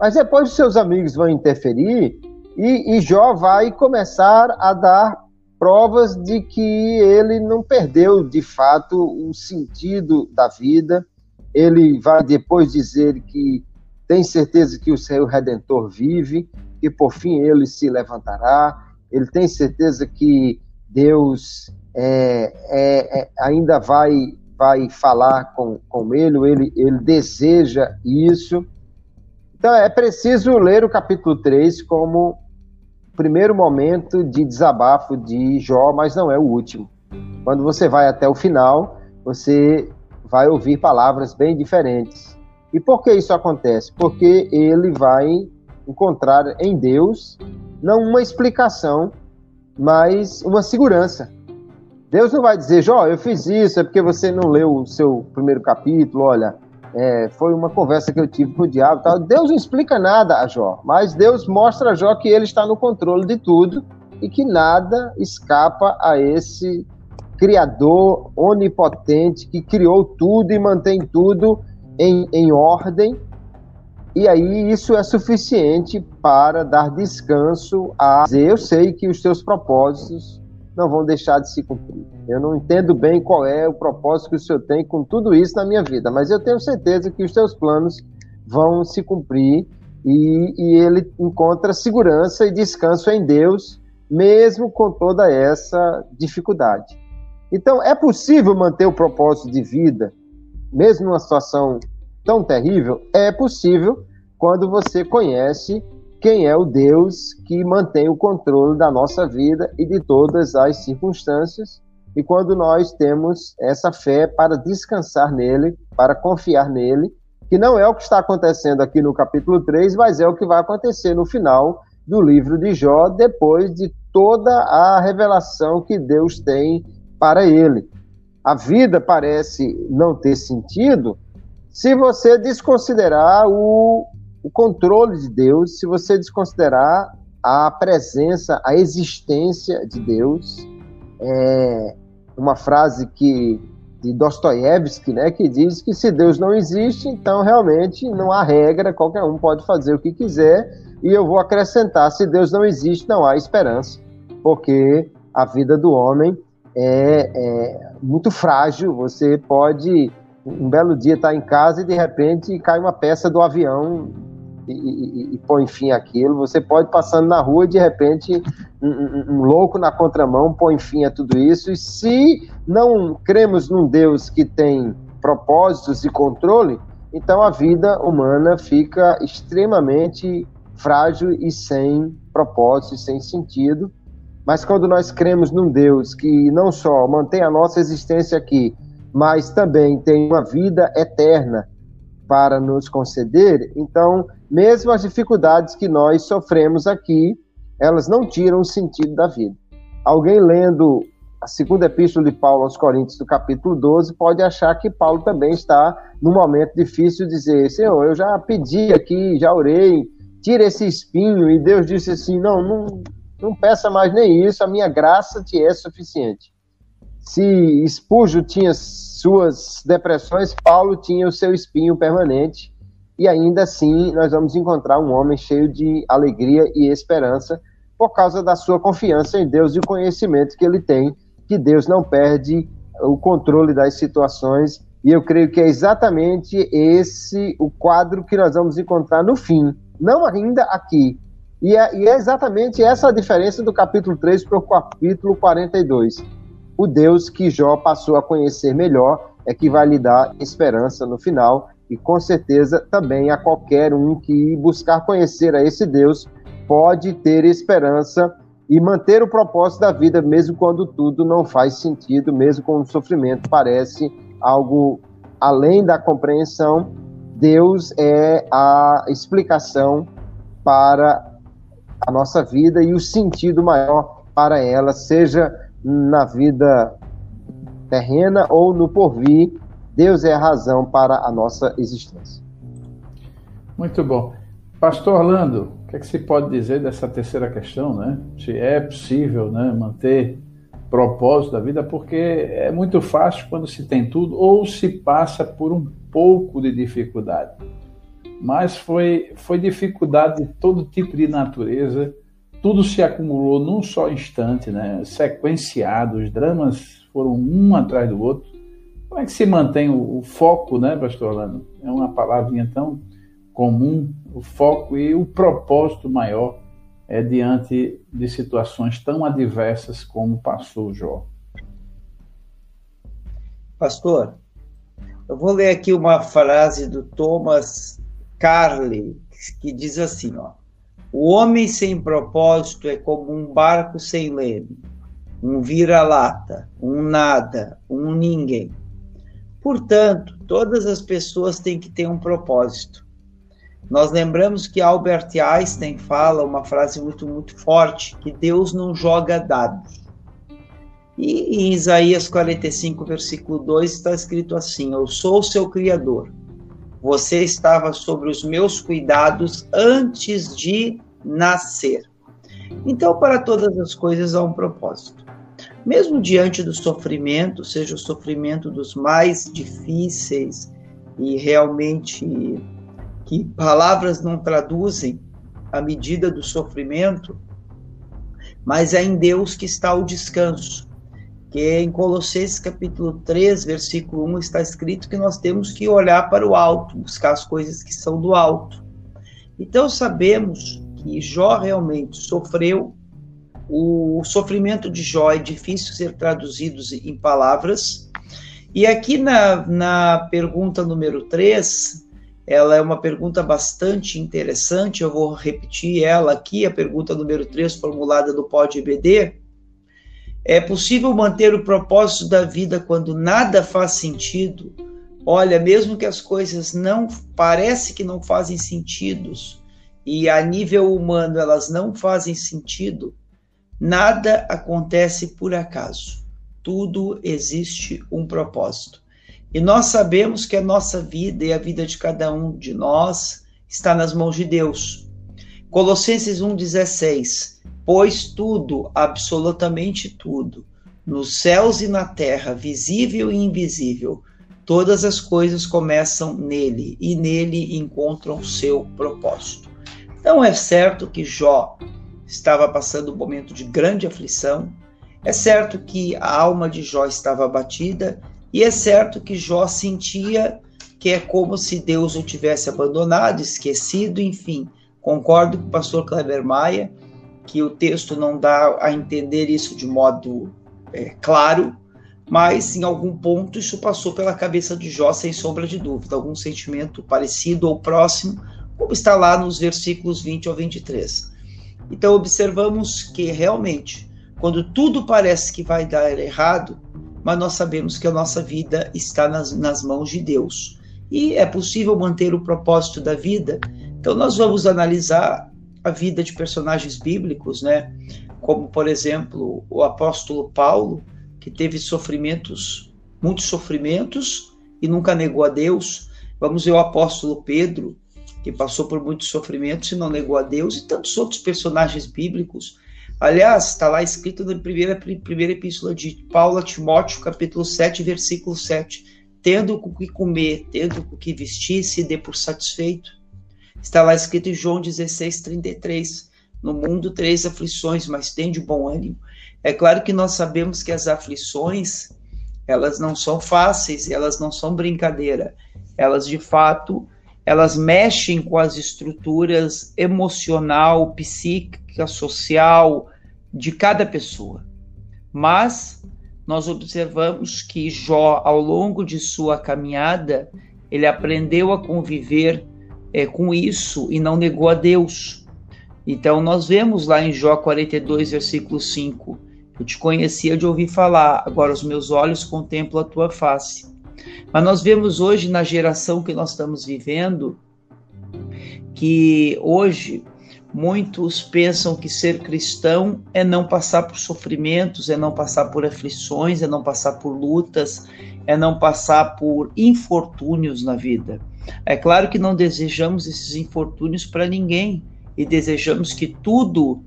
Mas depois os seus amigos vão interferir e, e Jó vai começar a dar provas de que ele não perdeu de fato o sentido da vida. Ele vai depois dizer que tem certeza que o seu redentor vive, e por fim ele se levantará. Ele tem certeza que Deus é, é, é, ainda vai, vai falar com, com ele, ele, ele deseja isso. Então é preciso ler o capítulo 3 como primeiro momento de desabafo de Jó, mas não é o último. Quando você vai até o final, você vai ouvir palavras bem diferentes. E por que isso acontece? Porque ele vai encontrar em Deus não uma explicação, mas uma segurança. Deus não vai dizer, Jó, eu fiz isso, é porque você não leu o seu primeiro capítulo, olha, é, foi uma conversa que eu tive com o diabo. Tal. Deus não explica nada a Jó, mas Deus mostra a Jó que ele está no controle de tudo e que nada escapa a esse Criador onipotente que criou tudo e mantém tudo em, em ordem. E aí isso é suficiente para dar descanso a dizer, eu sei que os teus propósitos não vão deixar de se cumprir. Eu não entendo bem qual é o propósito que o Senhor tem com tudo isso na minha vida, mas eu tenho certeza que os seus planos vão se cumprir e, e ele encontra segurança e descanso em Deus, mesmo com toda essa dificuldade. Então, é possível manter o propósito de vida, mesmo numa situação tão terrível? É possível quando você conhece quem é o Deus que mantém o controle da nossa vida e de todas as circunstâncias, e quando nós temos essa fé para descansar nele, para confiar nele, que não é o que está acontecendo aqui no capítulo 3, mas é o que vai acontecer no final do livro de Jó, depois de toda a revelação que Deus tem para ele. A vida parece não ter sentido se você desconsiderar o o controle de Deus, se você desconsiderar a presença, a existência de Deus, é uma frase que de Dostoiévski, né, que diz que se Deus não existe, então realmente não há regra, qualquer um pode fazer o que quiser, e eu vou acrescentar, se Deus não existe, não há esperança, porque a vida do homem é, é muito frágil, você pode um belo dia estar em casa e de repente cai uma peça do avião e, e, e, põe fim àquilo. Você pode passando na rua e de repente um, um, um, louco na contramão põe fim a tudo isso. E se não cremos num Deus que tem propósitos e controle, então a vida humana fica extremamente frágil e sem propósito e sem sentido. Mas quando nós cremos num Deus que não só mantém a nossa existência aqui, mas também tem uma vida eterna para nos conceder, então, mesmo as dificuldades que nós sofremos aqui, elas não tiram o sentido da vida. Alguém lendo a segunda epístola de Paulo aos Coríntios, do capítulo 12, pode achar que Paulo também está num momento difícil, dizer: Senhor, eu já pedi aqui, já orei, tira esse espinho. E Deus disse assim: Não, não, não peça mais nem isso, a minha graça te é suficiente. Se Spurgeon tinha suas depressões, Paulo tinha o seu espinho permanente. E ainda assim, nós vamos encontrar um homem cheio de alegria e esperança por causa da sua confiança em Deus e o conhecimento que ele tem que Deus não perde o controle das situações. E eu creio que é exatamente esse o quadro que nós vamos encontrar no fim, não ainda aqui. E é, e é exatamente essa a diferença do capítulo 3 para o capítulo 42. O Deus que Jó passou a conhecer melhor é que vai lhe dar esperança no final, e com certeza também a qualquer um que buscar conhecer a esse Deus pode ter esperança e manter o propósito da vida, mesmo quando tudo não faz sentido, mesmo quando o sofrimento parece algo além da compreensão. Deus é a explicação para a nossa vida e o sentido maior para ela, seja na vida terrena ou no porvir. Deus é a razão para a nossa existência. Muito bom. Pastor Orlando, o que, é que se pode dizer dessa terceira questão, né? Se é possível né, manter propósito da vida, porque é muito fácil quando se tem tudo ou se passa por um pouco de dificuldade. Mas foi, foi dificuldade de todo tipo de natureza, tudo se acumulou num só instante, né? sequenciado, os dramas foram um atrás do outro. Como é que se mantém o, o foco, né, pastor Orlando? É uma palavrinha tão comum, o foco e o propósito maior é diante de situações tão adversas como passou Jó. Pastor, eu vou ler aqui uma frase do Thomas Carley que diz assim, ó: O homem sem propósito é como um barco sem leme, um vira-lata, um nada, um ninguém. Portanto, todas as pessoas têm que ter um propósito. Nós lembramos que Albert Einstein fala uma frase muito, muito forte, que Deus não joga dados. E em Isaías 45, versículo 2, está escrito assim: Eu sou o seu Criador. Você estava sobre os meus cuidados antes de nascer. Então, para todas as coisas há um propósito. Mesmo diante do sofrimento, seja o sofrimento dos mais difíceis e realmente que palavras não traduzem a medida do sofrimento, mas é em Deus que está o descanso. Que em Colossenses capítulo 3, versículo 1 está escrito que nós temos que olhar para o alto, buscar as coisas que são do alto. Então sabemos que Jó realmente sofreu o sofrimento de Jó é difícil ser traduzido em palavras. E aqui na, na pergunta número 3, ela é uma pergunta bastante interessante, eu vou repetir ela aqui, a pergunta número 3, formulada no Pod EBD. É possível manter o propósito da vida quando nada faz sentido? Olha, mesmo que as coisas não parece que não fazem sentido e a nível humano elas não fazem sentido, nada acontece por acaso. Tudo existe um propósito. E nós sabemos que a nossa vida e a vida de cada um de nós está nas mãos de Deus. Colossenses 1,16: Pois tudo, absolutamente tudo, nos céus e na terra, visível e invisível, todas as coisas começam nele e nele encontram seu propósito. Então é certo que Jó estava passando um momento de grande aflição, é certo que a alma de Jó estava abatida. E é certo que Jó sentia que é como se Deus o tivesse abandonado, esquecido, enfim. Concordo com o pastor Kleber Maia que o texto não dá a entender isso de modo é, claro, mas em algum ponto isso passou pela cabeça de Jó sem sombra de dúvida, algum sentimento parecido ou próximo, como está lá nos versículos 20 ao 23. Então observamos que realmente, quando tudo parece que vai dar errado, mas nós sabemos que a nossa vida está nas, nas mãos de Deus. E é possível manter o propósito da vida. Então nós vamos analisar a vida de personagens bíblicos, né? Como por exemplo, o apóstolo Paulo, que teve sofrimentos, muitos sofrimentos e nunca negou a Deus. Vamos ver o apóstolo Pedro, que passou por muitos sofrimentos e não negou a Deus, e tantos outros personagens bíblicos. Aliás, está lá escrito na primeira, primeira epístola de Paulo a Timóteo, capítulo 7, versículo 7. Tendo o que comer, tendo o que vestir, se dê por satisfeito. Está lá escrito em João 16, 33. No mundo, três aflições, mas tem de bom ânimo. É claro que nós sabemos que as aflições, elas não são fáceis, elas não são brincadeira. Elas, de fato, elas mexem com as estruturas emocional, psíquica, social de cada pessoa. Mas nós observamos que Jó, ao longo de sua caminhada, ele aprendeu a conviver é, com isso e não negou a Deus. Então nós vemos lá em Jó 42, versículo 5: Eu te conhecia de ouvir falar, agora os meus olhos contemplam a tua face. Mas nós vemos hoje, na geração que nós estamos vivendo, que hoje muitos pensam que ser cristão é não passar por sofrimentos, é não passar por aflições, é não passar por lutas, é não passar por infortúnios na vida. É claro que não desejamos esses infortúnios para ninguém e desejamos que tudo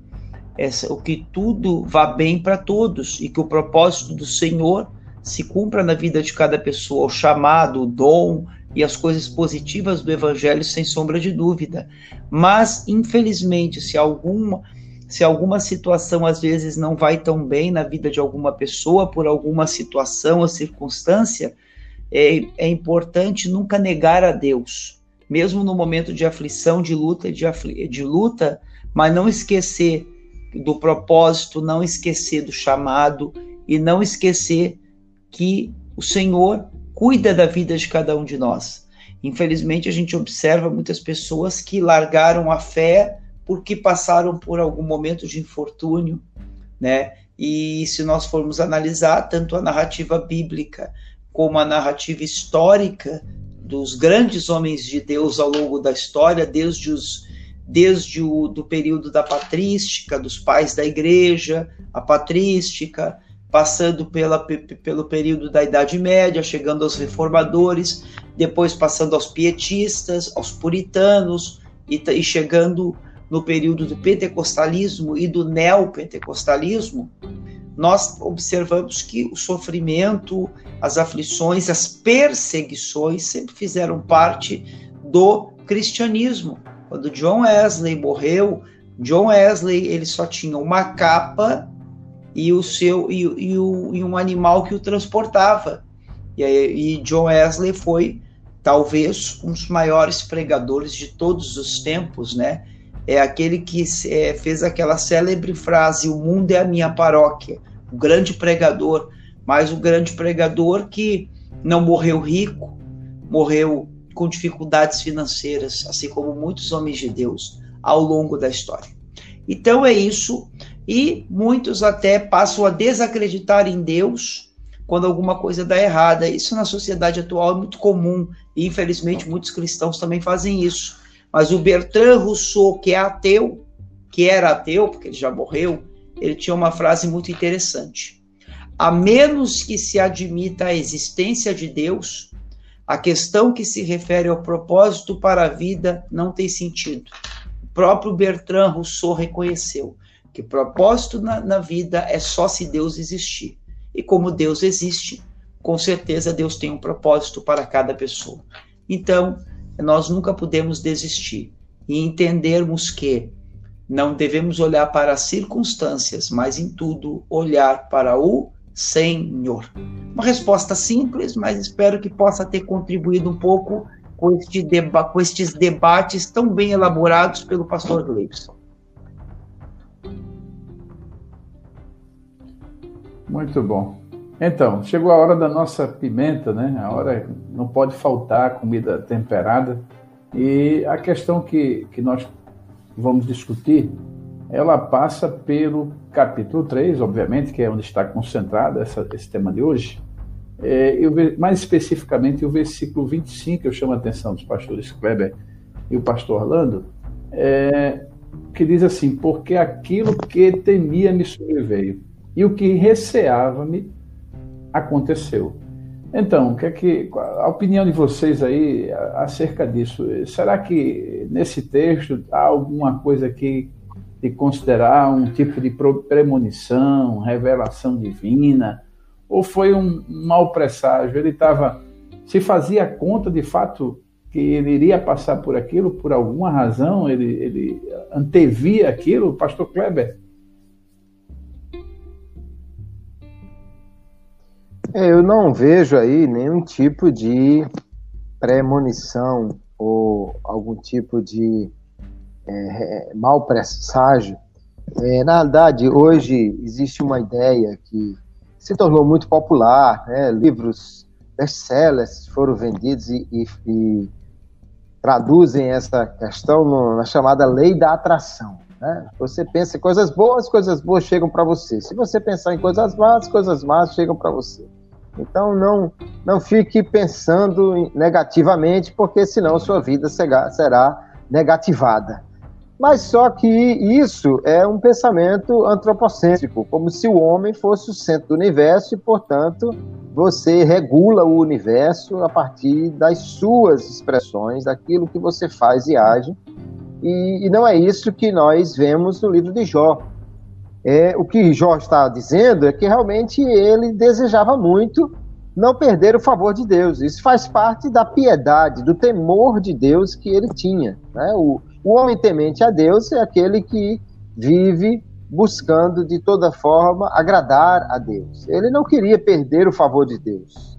o que tudo vá bem para todos e que o propósito do Senhor se cumpra na vida de cada pessoa o chamado, o dom e as coisas positivas do evangelho sem sombra de dúvida. Mas infelizmente, se alguma se alguma situação às vezes não vai tão bem na vida de alguma pessoa por alguma situação ou circunstância, é, é importante nunca negar a Deus, mesmo no momento de aflição, de luta, de, afli de luta, mas não esquecer do propósito, não esquecer do chamado e não esquecer que o Senhor cuida da vida de cada um de nós. Infelizmente, a gente observa muitas pessoas que largaram a fé porque passaram por algum momento de infortúnio, né? E se nós formos analisar tanto a narrativa bíblica como a narrativa histórica dos grandes homens de Deus ao longo da história, desde os desde o do período da patrística, dos pais da igreja, a patrística, passando pela, pelo período da Idade Média, chegando aos reformadores, depois passando aos pietistas, aos puritanos e, e chegando no período do pentecostalismo e do neopentecostalismo, nós observamos que o sofrimento, as aflições, as perseguições sempre fizeram parte do cristianismo. Quando John Wesley morreu, John Wesley ele só tinha uma capa e o seu e, e, o, e um animal que o transportava. E, e John Wesley foi talvez um dos maiores pregadores de todos os tempos, né? É aquele que é, fez aquela célebre frase: "O mundo é a minha paróquia". O grande pregador, mas o grande pregador que não morreu rico, morreu com dificuldades financeiras, assim como muitos homens de Deus ao longo da história. Então é isso e muitos até passam a desacreditar em Deus quando alguma coisa dá errada. Isso na sociedade atual é muito comum e infelizmente muitos cristãos também fazem isso. Mas o Bertrand Rousseau, que é ateu, que era ateu, porque ele já morreu, ele tinha uma frase muito interessante. A menos que se admita a existência de Deus, a questão que se refere ao propósito para a vida não tem sentido. O próprio Bertrand Rousseau reconheceu que propósito na, na vida é só se Deus existir. E como Deus existe, com certeza Deus tem um propósito para cada pessoa. Então, nós nunca podemos desistir e entendermos que não devemos olhar para as circunstâncias, mas em tudo olhar para o Senhor. Uma resposta simples, mas espero que possa ter contribuído um pouco com, este deba com estes debates tão bem elaborados pelo pastor Gleibson. Muito bom. Então, chegou a hora da nossa pimenta, né? A hora não pode faltar comida temperada. E a questão que, que nós vamos discutir ela passa pelo capítulo 3, obviamente, que é onde está concentrado essa, esse tema de hoje, é, eu, mais especificamente o versículo 25, eu chamo a atenção dos pastores Kleber e o pastor Orlando, é, que diz assim: Porque aquilo que temia me sobreveio, e o que receava-me aconteceu. Então, que é que, a opinião de vocês aí acerca disso? Será que nesse texto há alguma coisa que de considerar um tipo de premonição, revelação divina, ou foi um, mau presságio? Ele estava, se fazia conta de fato que ele iria passar por aquilo por alguma razão, ele, ele antevia aquilo, pastor Kleber? É, eu não vejo aí nenhum tipo de premonição ou algum tipo de é, mau presságio. É, na verdade, hoje existe uma ideia que se tornou muito popular, né? livros best-sellers foram vendidos e, e, e, traduzem essa questão no, na chamada lei da atração. Né? Você pensa em coisas boas, coisas boas chegam para você. Se você pensar em coisas más, coisas más chegam para você. Então não não fique pensando negativamente, porque senão sua vida será, será negativada. Mas só que isso é um pensamento antropocêntrico, como se o homem fosse o centro do universo e, portanto, você regula o universo a partir das suas expressões, daquilo que você faz e age. E, e não é isso que nós vemos no livro de Jó. É, o que Jó está dizendo é que realmente ele desejava muito não perder o favor de Deus. Isso faz parte da piedade, do temor de Deus que ele tinha. Né? O, o homem temente a Deus é aquele que vive buscando de toda forma agradar a Deus. Ele não queria perder o favor de Deus,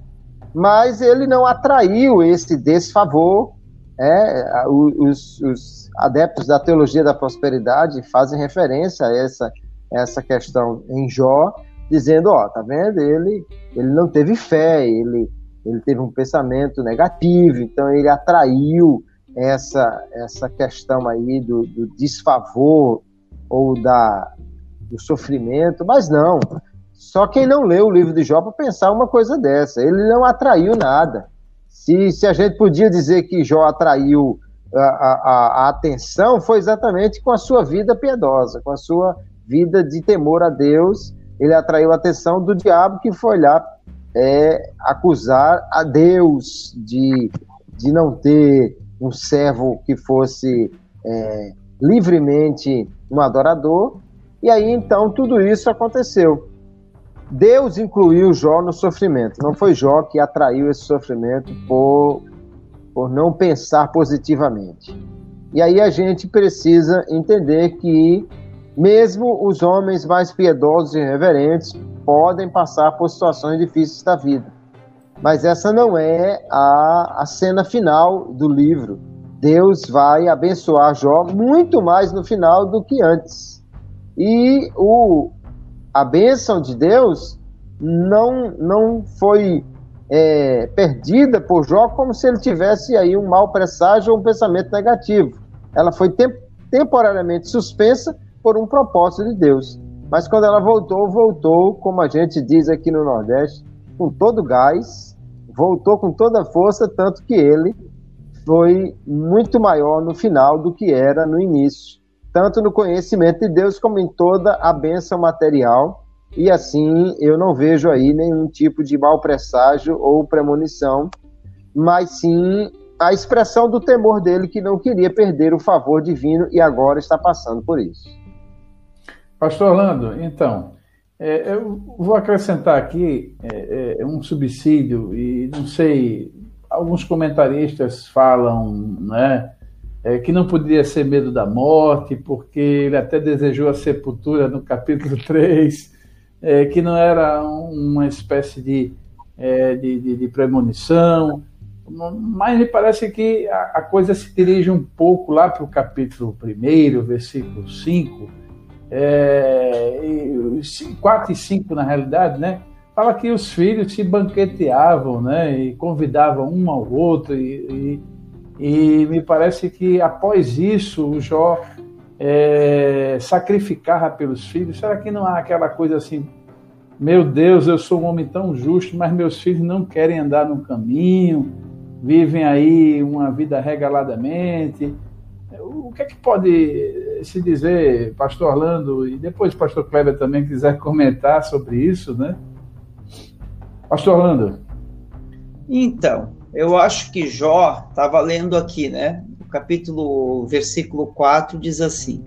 mas ele não atraiu esse desfavor. É, os, os adeptos da teologia da prosperidade fazem referência a essa, essa questão em Jó, dizendo, ó, tá vendo? Ele, ele não teve fé, ele, ele teve um pensamento negativo, então ele atraiu essa, essa questão aí do, do desfavor ou da, do sofrimento, mas não. Só quem não leu o livro de Jó para pensar uma coisa dessa. Ele não atraiu nada. Se, se a gente podia dizer que Jó atraiu a, a, a atenção, foi exatamente com a sua vida piedosa, com a sua vida de temor a Deus. Ele atraiu a atenção do diabo que foi lá é, acusar a Deus de, de não ter um servo que fosse é, livremente um adorador. E aí então tudo isso aconteceu. Deus incluiu Jó no sofrimento. Não foi Jó que atraiu esse sofrimento por, por não pensar positivamente. E aí a gente precisa entender que mesmo os homens mais piedosos e reverentes podem passar por situações difíceis da vida. Mas essa não é a, a cena final do livro. Deus vai abençoar Jó muito mais no final do que antes. E o, a bênção de Deus não, não foi é, perdida por Jó como se ele tivesse aí um mau presságio ou um pensamento negativo. Ela foi temp temporariamente suspensa por um propósito de Deus. Mas quando ela voltou, voltou, como a gente diz aqui no Nordeste, com todo gás, voltou com toda a força, tanto que ele foi muito maior no final do que era no início, tanto no conhecimento de Deus como em toda a bênção material. E assim eu não vejo aí nenhum tipo de mau presságio ou premonição, mas sim a expressão do temor dele que não queria perder o favor divino e agora está passando por isso. Pastor Orlando, então, é, eu vou acrescentar aqui é, é, um subsídio, e não sei, alguns comentaristas falam né, é, que não poderia ser medo da morte, porque ele até desejou a sepultura no capítulo <laughs> 3, é, que não era uma espécie de, é, de, de, de, premonição, mas me parece que a, a coisa se dirige um pouco lá para o capítulo 1, versículo 5 é, 4 e 5 na realidade, né? Fala que os filhos se banqueteavam, né? E convidavam um ao outro e, e, e me parece que após isso o Jó é, sacrificava pelos filhos? Será que não há aquela coisa assim, meu Deus, eu sou um homem tão justo, mas meus filhos não querem andar no caminho, vivem aí uma vida regaladamente? O que é que pode se dizer, pastor Orlando, e depois pastor Kleber também quiser <laughs> comentar sobre isso, né? Pastor Orlando. Então, eu acho que Jó, estava lendo aqui, né? O capítulo, versículo 4 diz assim: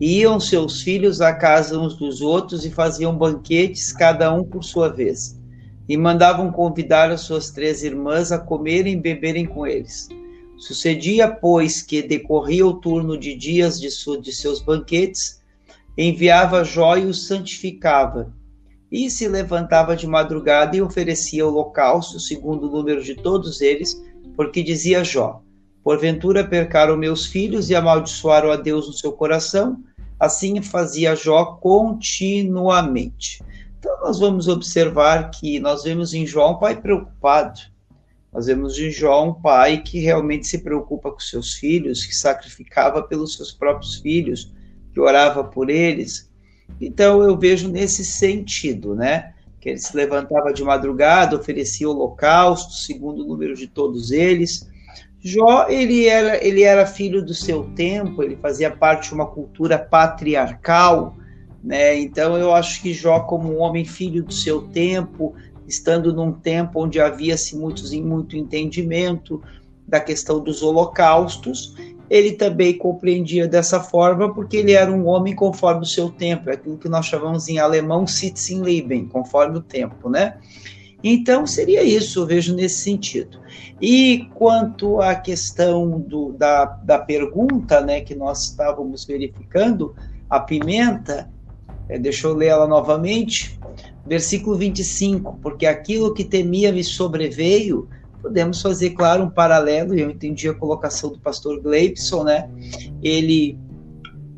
Iam seus filhos à casa uns dos outros e faziam banquetes, cada um por sua vez, e mandavam convidar as suas três irmãs a comerem e beberem com eles. Sucedia, pois, que decorria o turno de dias de, de seus banquetes, enviava Jó e os santificava, e se levantava de madrugada e oferecia holocausto, segundo o número de todos eles, porque dizia Jó: Porventura percaram meus filhos e amaldiçoaram a Deus no seu coração. Assim fazia Jó continuamente. Então, nós vamos observar que nós vemos em Jó um pai preocupado. Nós vemos em Jó um pai que realmente se preocupa com seus filhos, que sacrificava pelos seus próprios filhos, que orava por eles, então eu vejo nesse sentido, né? Que ele se levantava de madrugada, oferecia holocausto, segundo o número de todos eles. Jó, ele era, ele era filho do seu tempo, ele fazia parte de uma cultura patriarcal, né? Então eu acho que Jó, como um homem filho do seu tempo, estando num tempo onde havia-se muitos, muito entendimento da questão dos holocaustos, ele também compreendia dessa forma porque ele era um homem conforme o seu tempo, é aquilo que nós chamamos em alemão Sitzenleben, conforme o tempo, né? Então seria isso, eu vejo nesse sentido. E quanto à questão do, da, da pergunta, né, que nós estávamos verificando, a pimenta, é, deixa eu ler ela novamente, versículo 25, porque aquilo que temia me sobreveio, podemos fazer, claro, um paralelo, e eu entendi a colocação do pastor Gleibson, né? Ele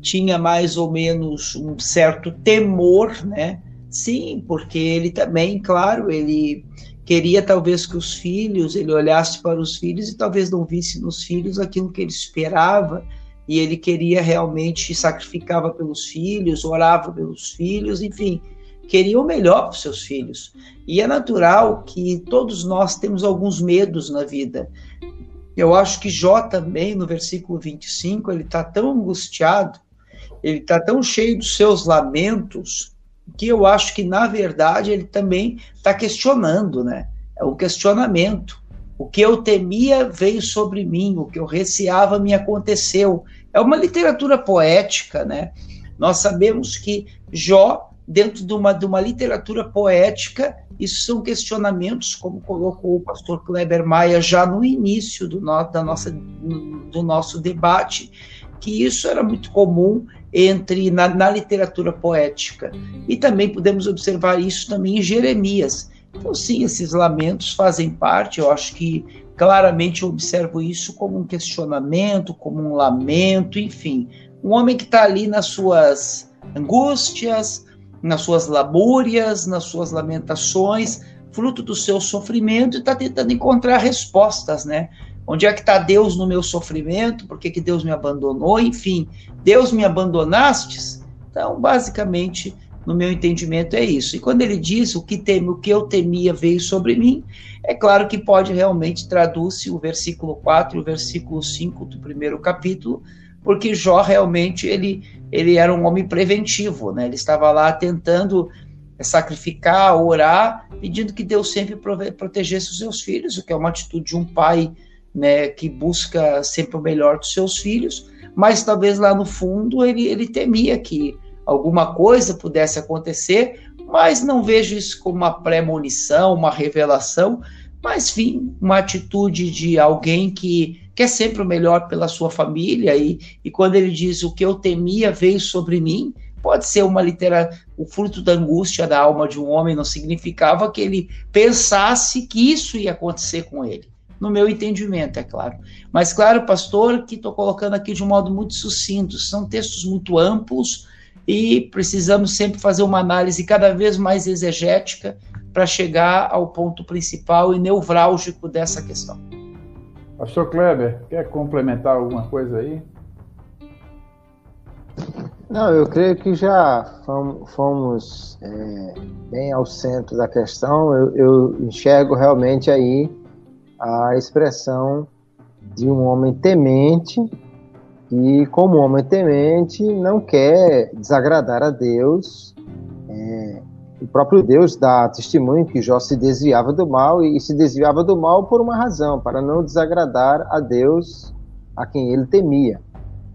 tinha mais ou menos um certo temor, né? Sim, porque ele também, claro, ele queria talvez que os filhos, ele olhasse para os filhos e talvez não visse nos filhos aquilo que ele esperava, e ele queria realmente sacrificava pelos filhos, orava pelos filhos, enfim, queria o melhor para os seus filhos. E é natural que todos nós temos alguns medos na vida. Eu acho que Jó também, no versículo 25, ele está tão angustiado, ele está tão cheio dos seus lamentos, que eu acho que, na verdade, ele também está questionando, né? É um questionamento. O que eu temia veio sobre mim, o que eu receava me aconteceu. É uma literatura poética, né? Nós sabemos que Jó dentro de uma, de uma literatura poética, isso são questionamentos, como colocou o pastor Kleber Maia já no início do, no, da nossa, do nosso debate, que isso era muito comum entre na, na, literatura poética. E também podemos observar isso também em Jeremias. Então, sim, esses lamentos fazem parte, eu acho que claramente eu observo isso como um questionamento, como um lamento, enfim. Um homem que está ali nas suas angústias, nas suas labúrias, nas suas lamentações, fruto do seu sofrimento, e está tentando encontrar respostas, né? Onde é que está Deus no meu sofrimento? Por que, que Deus me abandonou? Enfim, Deus me abandonastes? Então, basicamente, no meu entendimento, é isso. E quando ele diz o que, teme, o que eu temia veio sobre mim, é claro que pode realmente traduzir o versículo 4 e o versículo 5 do primeiro capítulo, porque Jó realmente ele, ele era um homem preventivo, né? Ele estava lá tentando sacrificar, orar, pedindo que Deus sempre protegesse os seus filhos, o que é uma atitude de um pai, né, que busca sempre o melhor dos seus filhos, mas talvez lá no fundo ele, ele temia que alguma coisa pudesse acontecer, mas não vejo isso como uma premonição, uma revelação, mas sim uma atitude de alguém que quer sempre o melhor pela sua família, e, e quando ele diz o que eu temia veio sobre mim, pode ser uma literatura, o fruto da angústia da alma de um homem não significava que ele pensasse que isso ia acontecer com ele. No meu entendimento, é claro. Mas, claro, pastor, que estou colocando aqui de um modo muito sucinto, são textos muito amplos e precisamos sempre fazer uma análise cada vez mais exegética para chegar ao ponto principal e nevrálgico dessa questão. Pastor Kleber, quer complementar alguma coisa aí? Não, eu creio que já fomos é, bem ao centro da questão. Eu, eu, enxergo realmente aí a expressão de um homem temente e, como homem temente, não quer desagradar a Deus. Próprio Deus dá testemunho que Jó se desviava do mal e se desviava do mal por uma razão, para não desagradar a Deus a quem ele temia.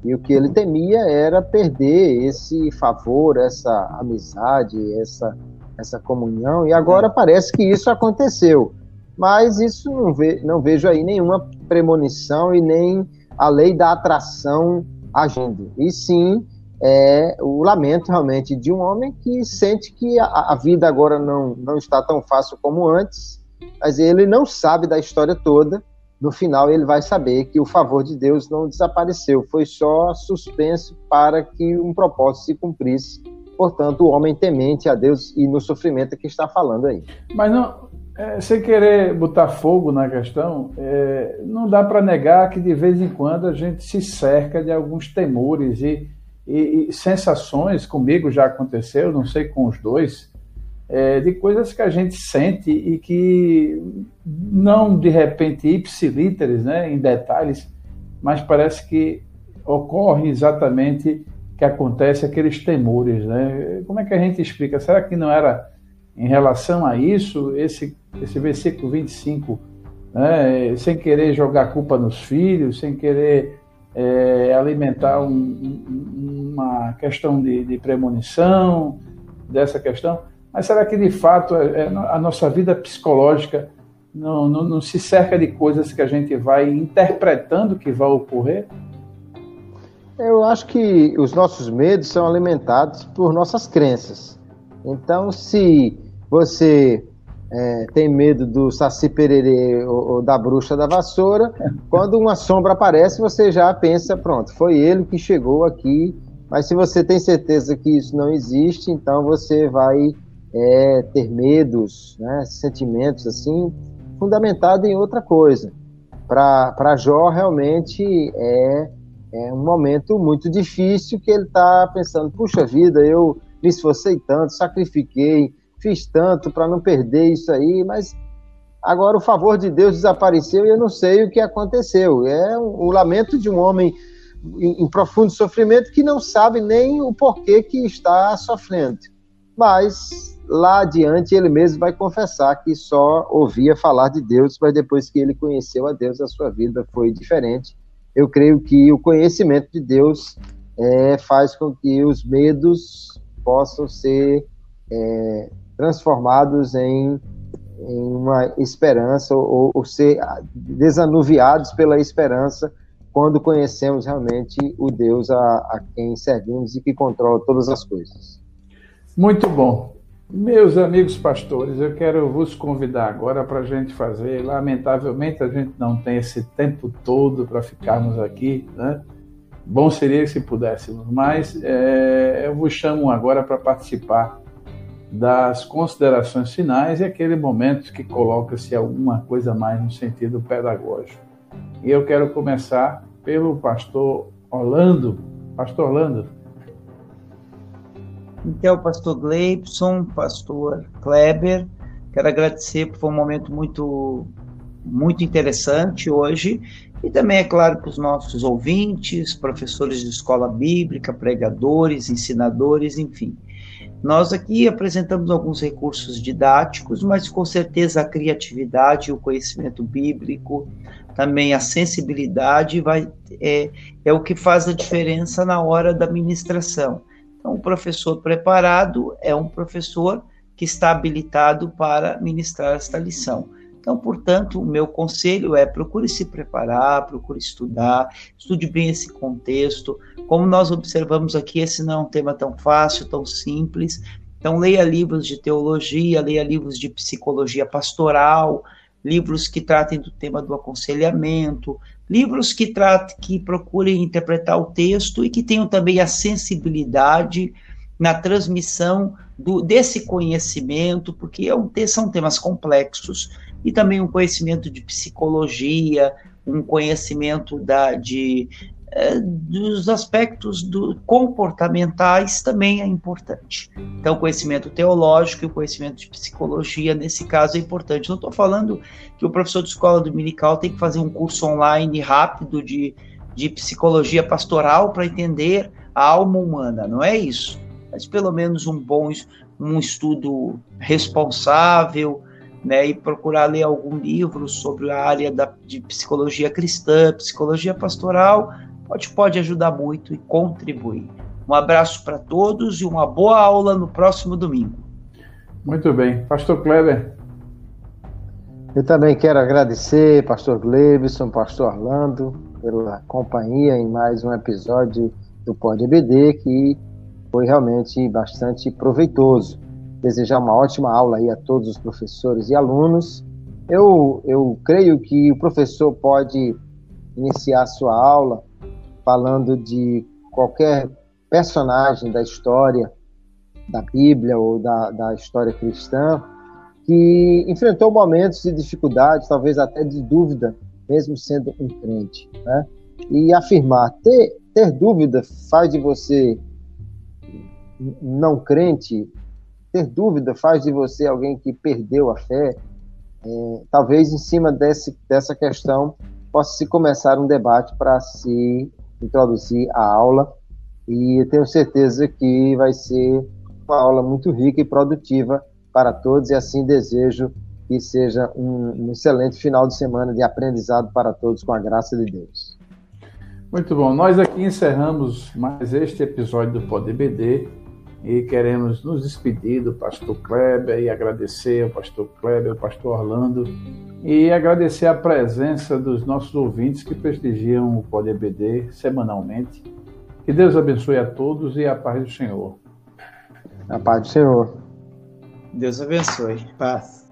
E o que ele temia era perder esse favor, essa amizade, essa, essa comunhão. E agora parece que isso aconteceu. Mas isso não, ve, não vejo aí nenhuma premonição e nem a lei da atração agindo. E sim é o lamento realmente de um homem que sente que a, a vida agora não, não está tão fácil como antes, mas ele não sabe da história toda no final ele vai saber que o favor de Deus não desapareceu, foi só suspenso para que um propósito se cumprisse. Portanto, o homem temente a Deus e no sofrimento que está falando aí. Mas não, é, sem querer botar fogo na questão, é, não dá para negar que de vez em quando a gente se cerca de alguns temores e, e, e sensações. Comigo já aconteceu, não sei com os dois, é, de coisas que a gente sente e que não de repente ipsilíteres, né, em detalhes, mas parece que ocorre exatamente que acontece aqueles temores, né? Como é que a gente explica? Será que não era em relação a isso esse esse versículo 25, né, sem querer jogar culpa nos filhos, sem querer é, alimentar um, um, uma questão de, de premonição dessa questão? Mas será que de fato é, é, a nossa vida psicológica não, não, não se cerca de coisas que a gente vai interpretando que vai ocorrer? Eu acho que os nossos medos são alimentados por nossas crenças. Então, se você é, tem medo do saci pererê ou, ou, da bruxa da vassoura, quando uma sombra aparece, você já pensa, pronto, foi ele que chegou aqui. Mas se você tem certeza que isso não existe, então você vai é ter medos, né, sentimentos assim, fundamentado em outra coisa. Para Jó, realmente é, é um momento muito difícil que ele está pensando: puxa vida, eu me esforcei tanto, sacrifiquei, fiz tanto para não perder isso aí, mas agora o favor de Deus desapareceu e eu não sei o que aconteceu. É o lamento de um homem em, em profundo sofrimento que não sabe nem o porquê que está sofrendo. Mas lá adiante ele mesmo vai confessar que só ouvia falar de Deus, mas depois que ele conheceu a Deus, a sua vida foi diferente. Eu creio que o conhecimento de Deus é, faz com que os medos possam ser é, transformados em, em, uma esperança ou, ou ser desanuviados pela esperança quando conhecemos realmente o Deus a, a quem servimos e que controla todas as coisas. Muito bom. Meus amigos pastores, eu quero vos convidar agora para a gente fazer. Lamentavelmente, a gente não tem esse tempo todo para ficarmos aqui, né? Bom seria se pudéssemos, mas é, eu vos chamo agora para participar das considerações finais e aquele momento que coloca-se alguma coisa mais no sentido pedagógico. E eu quero começar pelo pastor Orlando. Pastor Orlando, então, pastor Gleibson, pastor Kleber, quero agradecer, porque foi um momento muito, muito interessante hoje. E também, é claro, para os nossos ouvintes, professores de escola bíblica, pregadores, ensinadores, enfim. Nós aqui apresentamos alguns recursos didáticos, mas com certeza a criatividade, o conhecimento bíblico, também a sensibilidade vai, é, é o que faz a diferença na hora da ministração. Então, o professor preparado é um professor que está habilitado para ministrar esta lição. Então, portanto, o meu conselho é procure se preparar, procure estudar, estude bem esse contexto. Como nós observamos aqui, esse não é um tema tão fácil, tão simples. Então, leia livros de teologia, leia livros de psicologia pastoral, livros que tratem do tema do aconselhamento, livros que tratem, que procurem interpretar o texto e que tenham também a sensibilidade na transmissão do, desse conhecimento, porque é um, são temas complexos, e também um conhecimento de psicologia, um conhecimento da, de, dos aspectos do, comportamentais também é importante. Então, o conhecimento teológico e o conhecimento de psicologia, nesse caso, é importante. Não estou falando que o professor de escola dominical tem que fazer um curso online rápido de, de psicologia pastoral para entender a alma humana, não é isso. Mas pelo menos um bom um estudo responsável, né, e procurar ler algum livro sobre a área da, de psicologia cristã, psicologia pastoral, pode, pode ajudar muito e contribuir. Um abraço para todos e uma boa aula no próximo domingo. Muito bem. Pastor Kleber. Eu também quero agradecer, Pastor Glebson, Pastor Orlando, pela companhia em mais um episódio do Pod EBD, que foi realmente bastante proveitoso. Desejar uma ótima aula aí a todos os professores e alunos. Eu, eu creio que o professor pode iniciar a sua aula falando de qualquer personagem da história da Bíblia ou da, da história cristã que enfrentou momentos de dificuldade, talvez até de dúvida, mesmo sendo um crente. Né? E afirmar, ter, ter dúvida faz de você não crente, ter dúvida faz de você alguém que perdeu a fé. É, talvez em cima desse, dessa questão possa se começar um debate para se introduzir a aula e tenho certeza que vai ser uma aula muito rica e produtiva para todos e assim desejo que seja um, um excelente final de semana de aprendizado para todos com a graça de Deus. Muito bom. Nós aqui encerramos mais este episódio do PodBD e queremos nos despedir do pastor Kleber e agradecer ao pastor Kleber, ao pastor Orlando e agradecer a presença dos nossos ouvintes que prestigiam o Pode EBD semanalmente. Que Deus abençoe a todos e a paz do Senhor. A paz do Senhor. Deus abençoe. Paz.